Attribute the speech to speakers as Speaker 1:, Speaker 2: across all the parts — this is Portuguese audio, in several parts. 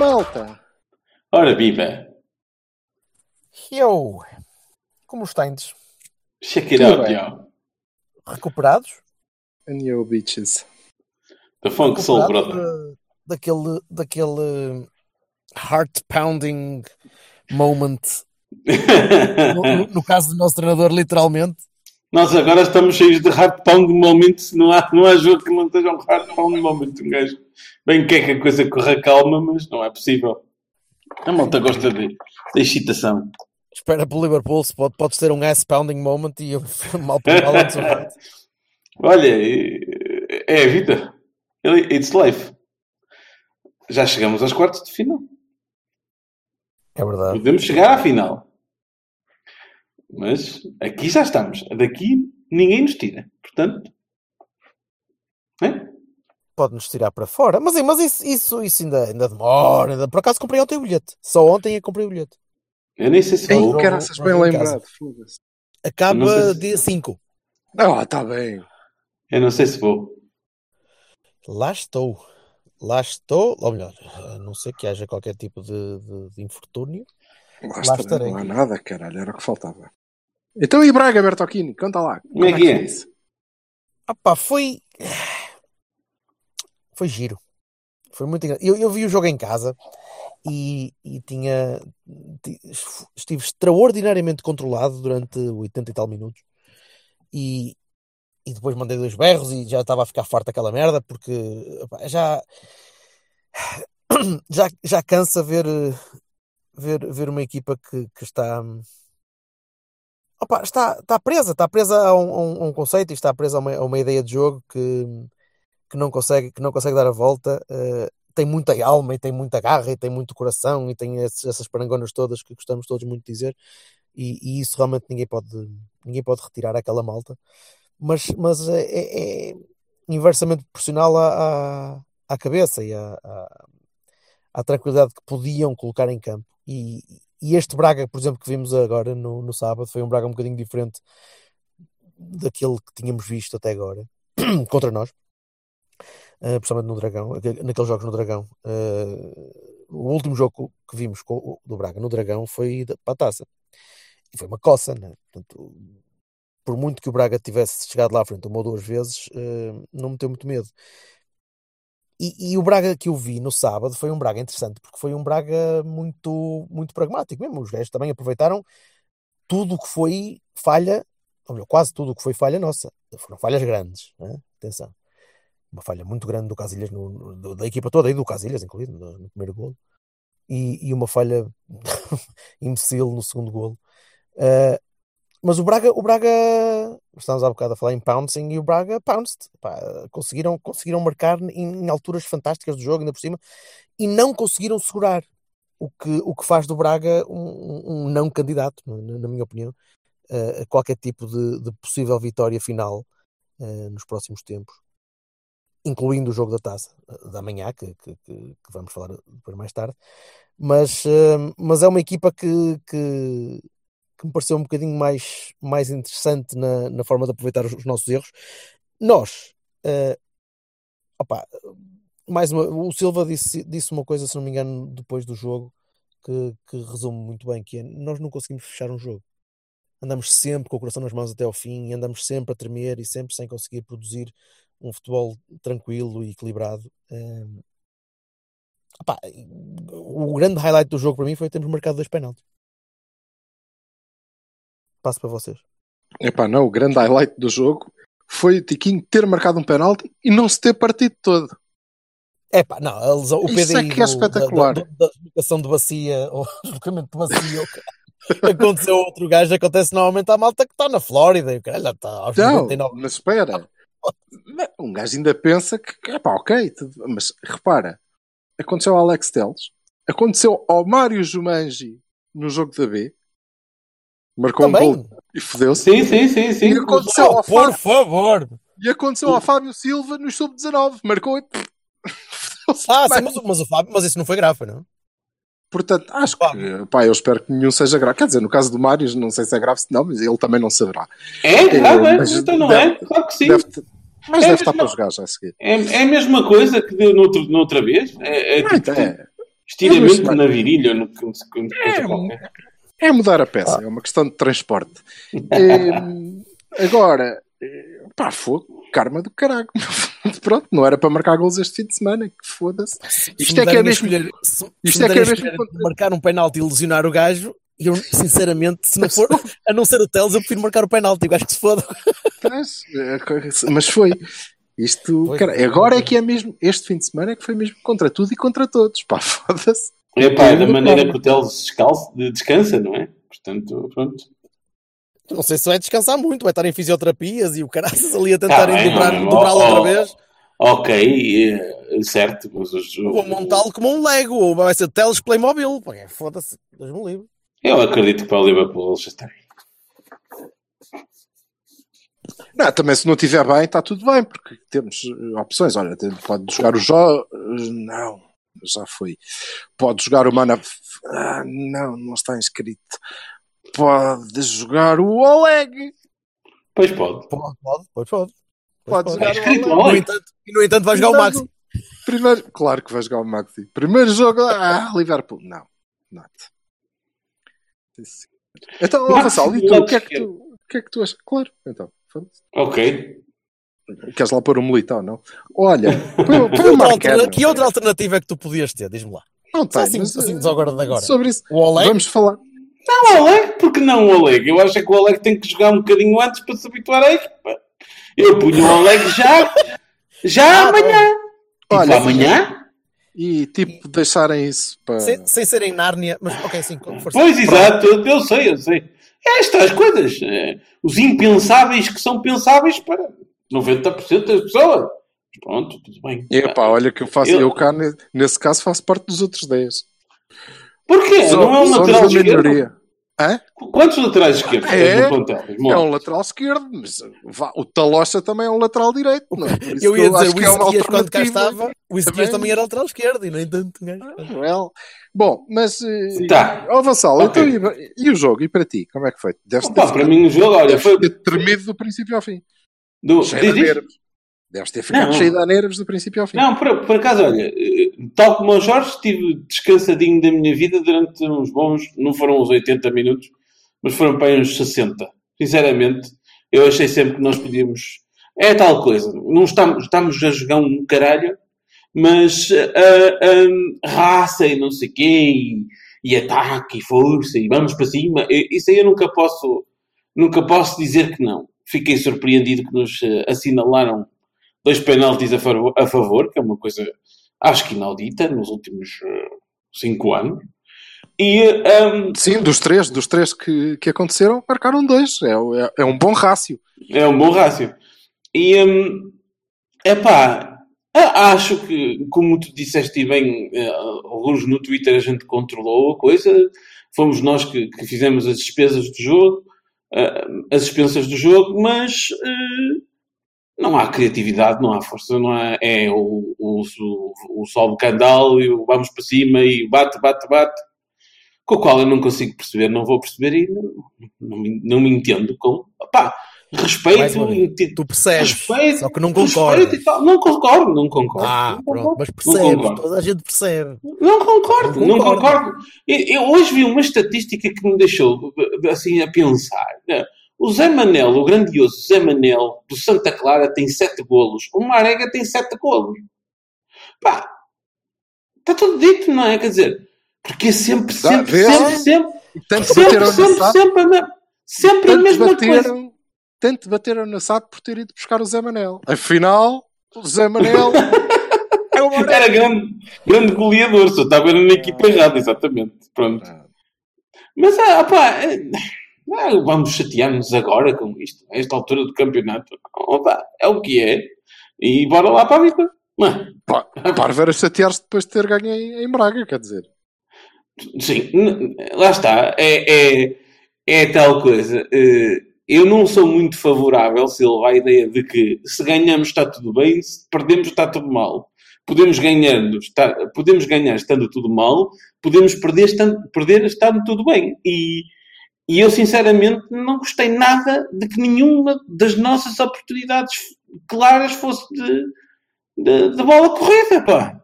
Speaker 1: Malta.
Speaker 2: Ora, viva.
Speaker 1: Eu. Como estáis?
Speaker 2: Check it
Speaker 1: Tudo
Speaker 2: out,
Speaker 1: bem.
Speaker 2: yo.
Speaker 1: Recuperados?
Speaker 3: And yo, bitches.
Speaker 2: The Funk Soul Brother.
Speaker 1: de- daquele, daquele heart pounding moment. No, no- no caso do nosso treinador, literalmente.
Speaker 2: Nós agora estamos cheios de hard pound moment. Não há, não há jogo que não esteja um hard pound moment. Um gajo bem quer que a coisa corra calma, mas não é possível. A malta gosta de, de excitação.
Speaker 1: Espera pelo Liverpool, se pode, pode ter um ass pounding moment e eu mal por mal antes.
Speaker 2: Olha, é a vida. It's life. Já chegamos aos quartos de final.
Speaker 1: É verdade.
Speaker 2: Podemos chegar à final. Mas aqui já estamos. Daqui ninguém nos tira. Portanto. É?
Speaker 1: Pode-nos tirar para fora. Mas, mas isso, isso, isso ainda, ainda demora. Ainda... Por acaso comprei ontem o bilhete. Só ontem é que comprei o bilhete.
Speaker 2: Eu nem sei se
Speaker 3: Ei,
Speaker 2: vou.
Speaker 3: Caraças, bem lembrado. Foda-se.
Speaker 1: Acaba
Speaker 2: Eu se-
Speaker 1: dia 5.
Speaker 3: Ah, tá bem.
Speaker 2: Eu não sei se vou.
Speaker 1: Lá estou. Lá estou. Ou melhor, a não ser que haja qualquer tipo de, de, de infortúnio.
Speaker 3: Lá, estarei,
Speaker 1: estarei.
Speaker 3: Não há nada, caralho. Era o que faltava. Então e Braga, Bertocchini? Conta lá.
Speaker 2: Como é que é?
Speaker 3: foi isso?
Speaker 1: Ah pá, foi. Foi giro. Foi muito engraçado. Eu, eu vi o jogo em casa e, e tinha. ti- Estive extraordinariamente controlado durante 80 e tal minutos. E, e depois mandei dois berros e já estava a ficar farto daquela merda porque epá, já. Já, já cansa ver, ver, ver uma equipa que, que está. Opa, está, está presa, está presa a um, a um- conceito e está presa a uma, a uma ideia de jogo que, que, não consegue, que não consegue dar a volta. eh, tem muita alma e tem muita garra e tem muito coração e tem esses- essas parangonas todas que gostamos todos muito de dizer. E, e isso realmente ninguém pode, ninguém pode retirar àquela malta. Mas, mas é, é- é inversamente proporcional à, à, à cabeça e à, à, à tranquilidade que podiam colocar em campo. E, e este Braga, por exemplo, que vimos agora no, no sábado, foi um Braga um bocadinho diferente daquele que tínhamos visto até agora contra nós, uh, principalmente no Dragão, aquele- naqueles jogos no Dragão. Uh, o último jogo que vimos com, do Braga no Dragão foi da- para a taça e foi uma coça, né? Portanto, por muito que o Braga tivesse chegado lá à frente uma ou duas vezes, uh, não me deu muito medo. E, e o Braga que eu vi no sábado foi um Braga interessante, porque foi um Braga muito, muito pragmático mesmo. Os gajos também aproveitaram tudo o que foi falha, ou melhor, quase tudo o que foi falha nossa. Foram falhas grandes, né? atenção. Uma falha muito grande do Casilhas, no, no- da equipa toda, e do Casilhas, incluído, no, no primeiro golo. E, e uma falha imbecil no segundo golo. Uh, mas o Braga, o Braga, estamos há bocado a falar em pouncing e o Braga pounced. Pá, conseguiram, conseguiram marcar em, em alturas fantásticas do jogo, ainda por cima, e não conseguiram segurar. O que, o que faz do Braga um, um- não candidato, na, na minha opinião, a- qualquer tipo de, de possível vitória final eh, nos próximos tempos, incluindo o jogo da taça eh, da manhã, que, que- que- que vamos falar depois mais tarde. Mas, eh, mas é uma equipa que, que, que me pareceu um bocadinho mais, mais interessante na, na forma de aproveitar os, os nossos erros. Nós, eh, opa, mais uma, o Silva disse, disse uma coisa, se não me engano, depois do jogo, que, que resume muito bem, que é, nós não conseguimos fechar um jogo. Andamos sempre com o coração nas mãos até ao fim, e andamos sempre a tremer e sempre sem conseguir produzir um futebol tranquilo e equilibrado. Ehm, opá, o grande highlight do jogo para mim foi termos marcado dois penaltis. Passo para vocês.
Speaker 3: Epá, não, o grande highlight do jogo foi o Tiquinho ter marcado um penalti e não se ter partido todo.
Speaker 1: É pá, não, a lesão, o
Speaker 3: Isso
Speaker 1: PDI
Speaker 3: é que é
Speaker 1: do-
Speaker 3: espetacular.
Speaker 1: Da, da, da deslocação de bacia, ou deslocamento de bacia, aconteceu a outro gajo, acontece normalmente à malta que está na Flórida e o cara já está aos
Speaker 3: Não,
Speaker 1: 99.
Speaker 3: mas espera. Um gajo ainda pensa que, pá, ok, mas repara, aconteceu ao Alex Teles, aconteceu ao Mário Jumanji no jogo da B, marcou um
Speaker 1: Também.
Speaker 3: gol e fodeu-se,
Speaker 2: Sim, sim, sim, sim.
Speaker 3: e aconteceu,
Speaker 1: Oh,
Speaker 3: ao
Speaker 1: por
Speaker 3: Fábio,
Speaker 1: favor!
Speaker 3: e aconteceu ao Fábio Silva no sub-19, marcou e fodeu-se
Speaker 1: Ah, sim, mas, mas o Fábio, mas isso não foi grave, não?
Speaker 3: Portanto, acho que, pá, eu espero que nenhum seja grave. Quer dizer, no caso do Mário, não sei se é grave, se não, mas ele também não saberá.
Speaker 2: É? Ah, bem,
Speaker 3: mas
Speaker 2: então não
Speaker 3: deve-
Speaker 2: é? Claro que sim.
Speaker 3: Deve mas
Speaker 2: É
Speaker 3: deve estar
Speaker 2: mesmo-
Speaker 3: para jogar já a seguir.
Speaker 2: É, é a mesma coisa que deu noutra, noutra vez. É, é
Speaker 3: Ah,
Speaker 2: tipo
Speaker 3: então é,
Speaker 2: estiramento
Speaker 3: É, mas-
Speaker 2: na virilha. No, no, no,
Speaker 3: É,
Speaker 2: qualquer.
Speaker 3: É mudar a peça, é uma questão de transporte. Hum, agora, eh, pá, fogo, karma do caralho. Pronto, não era para marcar gols este fim de semana, que foda-se.
Speaker 1: Se
Speaker 3: Isto é que é mesmo-
Speaker 1: escolher- se- se
Speaker 3: isto
Speaker 1: me
Speaker 3: é que é mesmo
Speaker 1: marcar um penalti e ilusionar o gajo, eu, sinceramente, se não for, a não ser o Teles, eu prefiro marcar o penalti. O gajo que se foda.
Speaker 3: Mas, eh, mas foi. Isto,
Speaker 1: Foi,
Speaker 3: cara, agora é que é mesmo, este fim de semana é que foi mesmo contra tudo e contra todos. Pá, foda-se.
Speaker 2: É pá, é da maneira que o Teles descansa, não é? Portanto, pronto.
Speaker 1: Não sei se vai descansar muito, vai estar em fisioterapias e o caraças ali a tentar
Speaker 2: Tá bem,
Speaker 1: dobrar,
Speaker 2: não,
Speaker 1: dobrá-lo
Speaker 2: oh,
Speaker 1: outra vez.
Speaker 2: Ok, eh, certo. Mas os,
Speaker 1: Ou montá-lo como um Lego, ou vai ser Teles Playmobil. É, Foda-se, Deus me livre.
Speaker 2: eu acredito que para o Liverpool eles já estão.
Speaker 3: Não, também se não estiver bem, está tudo bem, porque temos eh, opções. Olha, pode jogar o Jó. Não, já foi. Pode jogar o Mana. Ah, não, não está inscrito. Pode jogar o Oleg.
Speaker 2: Pois pode.
Speaker 1: Pode, pode, pois pode.
Speaker 3: Pode
Speaker 1: Pois
Speaker 3: jogar
Speaker 2: Está
Speaker 3: o Oleg.
Speaker 1: No entanto, e no entanto vai jogar o Maxi.
Speaker 3: Primeiro, claro que vai jogar o Maxi. Primeiro jogo, ah, Liverpool. Não, sim. Então, Vassal, e
Speaker 2: do
Speaker 3: tu?
Speaker 2: lado
Speaker 3: O que é que tu, o que é que tu achas? Claro, então.
Speaker 2: Ok.
Speaker 3: Queres lá pôr um militão, não? Olha, põe, o
Speaker 1: outra, que outra alternativa é que tu podias ter? Diz-me lá.
Speaker 3: Não tem,
Speaker 1: assim,
Speaker 3: mas,
Speaker 1: assim
Speaker 3: eh,
Speaker 1: agora de agora.
Speaker 3: sobre isso.
Speaker 1: O Oleg?
Speaker 3: Vamos falar.
Speaker 2: Não, o Oleg, porque não o Oleg? Eu acho que o Oleg tem que jogar um bocadinho antes para se habituar à equipa. Eu punho o Oleg já, já
Speaker 1: Ah,
Speaker 2: amanhã. Tipo,
Speaker 3: Olha,
Speaker 2: amanhã?
Speaker 3: E tipo, deixarem isso para.
Speaker 1: Sem, sem ser em Nárnia, mas ok, sim, com força.
Speaker 2: Pois, exato, eu, eu sei, eu sei. É estas coisas, eh, os impensáveis que são pensáveis para 90% das pessoas. Pronto, tudo bem.
Speaker 3: Epá, olha que eu faço,
Speaker 2: Eu-
Speaker 3: eu, cá ne- nesse caso faço parte dos outros 10.
Speaker 2: Porquê?
Speaker 3: Só-
Speaker 2: não é um lateral
Speaker 3: a
Speaker 2: esquerdo?
Speaker 3: Hã?
Speaker 2: Quantos laterais esquerdos
Speaker 3: É?
Speaker 2: tens no plantel?
Speaker 3: É um lateral esquerdo, mas vá, o Talocha também é um lateral direito, não é?
Speaker 1: Eu ia dizer, o
Speaker 3: que é uma
Speaker 1: Isaquias, quando cá estava, o Isaquias
Speaker 3: Também.
Speaker 1: também era lateral esquerdo e, no entanto, gajo-
Speaker 3: Well, Bom, mas. eh,
Speaker 2: Tá.
Speaker 3: Ó, Vassal,
Speaker 2: Ok.
Speaker 3: então, e, e o jogo? E para ti? Como é que foi? Deves
Speaker 2: Opa, para mim o jogo, olha, foi
Speaker 3: ter tremido do princípio ao fim.
Speaker 2: Do,
Speaker 3: Cheio
Speaker 2: diz,
Speaker 3: de nervos. Deves ter ficado
Speaker 2: Não.
Speaker 3: cheio de nervos do princípio ao fim.
Speaker 2: Não, por, por acaso, olha, eh, tal como o Jorge, estive descansadinho da minha vida durante uns bons, não foram os 80 minutos, mas foram para uns 60. Sinceramente, eu achei sempre que nós podíamos. É tal coisa, não estamos, estamos a jogar um caralho, mas ah, raça e não sei o quê, e, e ataque e força, e vamos para cima. E- Isso aí eu nunca posso, nunca posso dizer que não. Fiquei surpreendido que nos eh, assinalaram dois penaltis a favor, a favor, que é uma coisa acho que inaudita nos últimos eh, cinco anos. E ehm,
Speaker 3: Sim, dos três, dos três que, que aconteceram, marcaram dois. É, é, é um bom rácio.
Speaker 2: é um bom rácio. E é epá, a- acho que, como tu disseste bem, eh, alguns no Twitter a gente controlou a coisa, fomos nós que, que fizemos as despesas do jogo, eh, as expensas do jogo, mas eh, não há criatividade, não há força, não há, é o, o, o, o sol do candal e o vamos para cima e bate, bate, bate, com o qual eu não consigo perceber, não vou perceber e não, não, não me entendo com. Pá,
Speaker 1: Mais
Speaker 2: respeito,
Speaker 1: Tu percebes,
Speaker 2: respeito,
Speaker 1: só que não
Speaker 2: tal. Não concordo, não concordo.
Speaker 1: Ah,
Speaker 2: não
Speaker 1: pronto,
Speaker 2: concordo,
Speaker 1: mas
Speaker 2: não
Speaker 1: percebes,
Speaker 2: concordo.
Speaker 1: toda a gente percebe.
Speaker 2: Não concordo,
Speaker 1: Não
Speaker 2: não
Speaker 1: concordo.
Speaker 2: concordo. Eu, eu hoje vi uma estatística que me deixou assim a pensar. né? O Zé Manel, o grandioso Zé Manel do Santa Clara tem sete golos. O Marega tem sete golos. Pá, está tudo dito, não é? Quer dizer, porque é sempre, sempre,
Speaker 3: vês?
Speaker 2: sempre, sempre,
Speaker 3: Tanto
Speaker 2: sempre,
Speaker 3: bateram na
Speaker 2: sempre,
Speaker 3: SAD,
Speaker 2: sempre, a me- sempre a mesma coisa.
Speaker 3: Tanto bateram na SAD por ter ido buscar o Zé Manel. Afinal, o Zé Manel é o.
Speaker 2: Era grande, grande goleador, só estava na equipa errada, exatamente. Pronto. Mas, ah, pá, é, vamos chatear-nos agora com isto, a esta altura do campeonato. Opa, é o que é. E bora lá para a vida. É?
Speaker 3: Pá, Parvo era chatear-se depois de ter ganho em, em Braga, quer dizer.
Speaker 2: Sim, lá está. É, é, é tal coisa. Eh, Eu não sou muito favorável, Silva, à ideia de que se ganhamos está tudo bem, se perdemos está tudo mal. Podemos ganhar, está, podemos ganhar estando tudo mal, podemos perder estando, perder estando tudo bem. E, e eu, sinceramente, não gostei nada de que nenhuma das nossas oportunidades claras fosse de, de, de bola corrida, pá.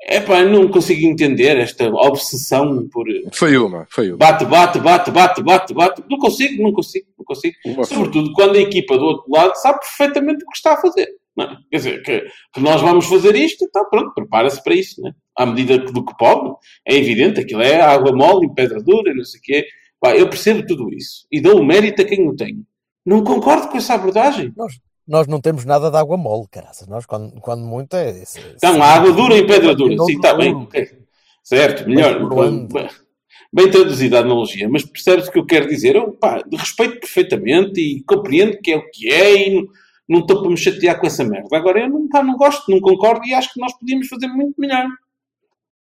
Speaker 2: É pá, não consigo entender esta obsessão por
Speaker 3: Foi uma, foi uma.
Speaker 2: bate, bate, bate, bate, bate, bate. Não consigo, não consigo, não consigo.
Speaker 3: Uma foi.
Speaker 2: Sobretudo quando a equipa do outro lado sabe perfeitamente o que está a fazer. Não é? Quer dizer, que, que nós vamos fazer isto, então pronto, prepara-se para isso, né? à medida que- do que pode. É evidente, aquilo é água mole pedra dura, não sei o quê. Pá, eu percebo tudo isso e dou o mérito a quem o tem. Não concordo com essa abordagem.
Speaker 1: Nós não temos nada de água mole, caraças. Nós, quando, quando muito, é. é-
Speaker 2: Então,
Speaker 1: é-
Speaker 2: a água dura e pedra dura.
Speaker 1: Não
Speaker 2: Sim, está bem.
Speaker 1: duro.
Speaker 2: ok. Certo, melhor. Bem, bem traduzida a analogia, mas percebes o que eu quero dizer? Eu, pá, respeito perfeitamente e compreendo que é o que é e não, não estou para me chatear com essa merda. Agora, eu não, pá, não gosto, não concordo e acho que nós podíamos fazer muito melhor.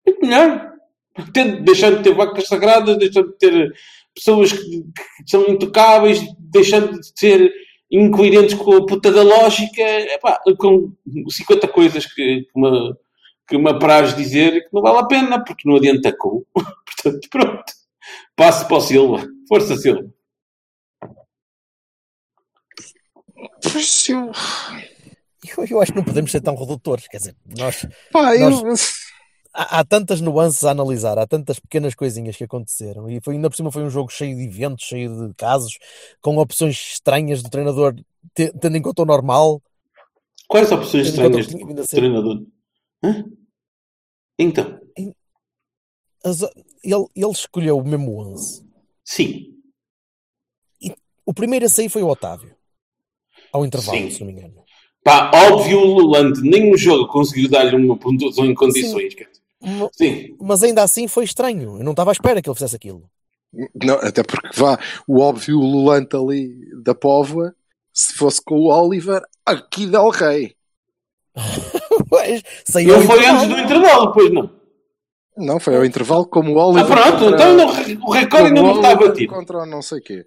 Speaker 2: Muito melhor. Tendo- Deixando de ter vacas sagradas, deixando de ter pessoas que, que são intocáveis, deixando de ser incoerentes com a puta da lógica, epá, com 50 coisas que, que, me, que me apraz dizer que não vale a pena, porque não adianta com. Portanto, pronto. Passo para o Silva. Força, Silva.
Speaker 3: Pois eu.
Speaker 1: Eu, eu acho que não podemos ser tão redutores. Quer dizer, nós,
Speaker 3: Pá, eu.
Speaker 1: Há, há tantas nuances a analisar, há tantas pequenas coisinhas que aconteceram. E foi, ainda por cima foi um jogo cheio de eventos, cheio de casos, com opções estranhas do treinador, te- tendo em conta o normal.
Speaker 2: Quais opções estranhas do treinador? Hã? Então,
Speaker 1: As- ele, ele escolheu o mesmo 11.
Speaker 2: sim.
Speaker 1: O primeiro a sair foi o Otávio. Ao intervalo,
Speaker 2: Sim.
Speaker 1: se não me engano.
Speaker 2: Pá, óbvio, o Lulante, nem o jogo conseguiu dar-lhe uma pontuação em condições.
Speaker 1: Ma-
Speaker 2: Sim.
Speaker 1: Mas ainda assim foi estranho. Eu não estava à espera que ele fizesse aquilo.
Speaker 3: Não, até porque vá, o óbvio Lulante ali da Póvoa, se fosse com o Oliver, aqui Del Rey.
Speaker 1: Pois, saiu
Speaker 2: Não foi
Speaker 1: intervalo.
Speaker 2: antes do intervalo, pois não.
Speaker 3: Não, foi ao intervalo como o
Speaker 2: Ah,
Speaker 3: Oliver.
Speaker 2: pronto,
Speaker 3: contra-
Speaker 2: então não, o recorde ainda não
Speaker 3: o
Speaker 2: está batido.
Speaker 3: Contra o não sei quê.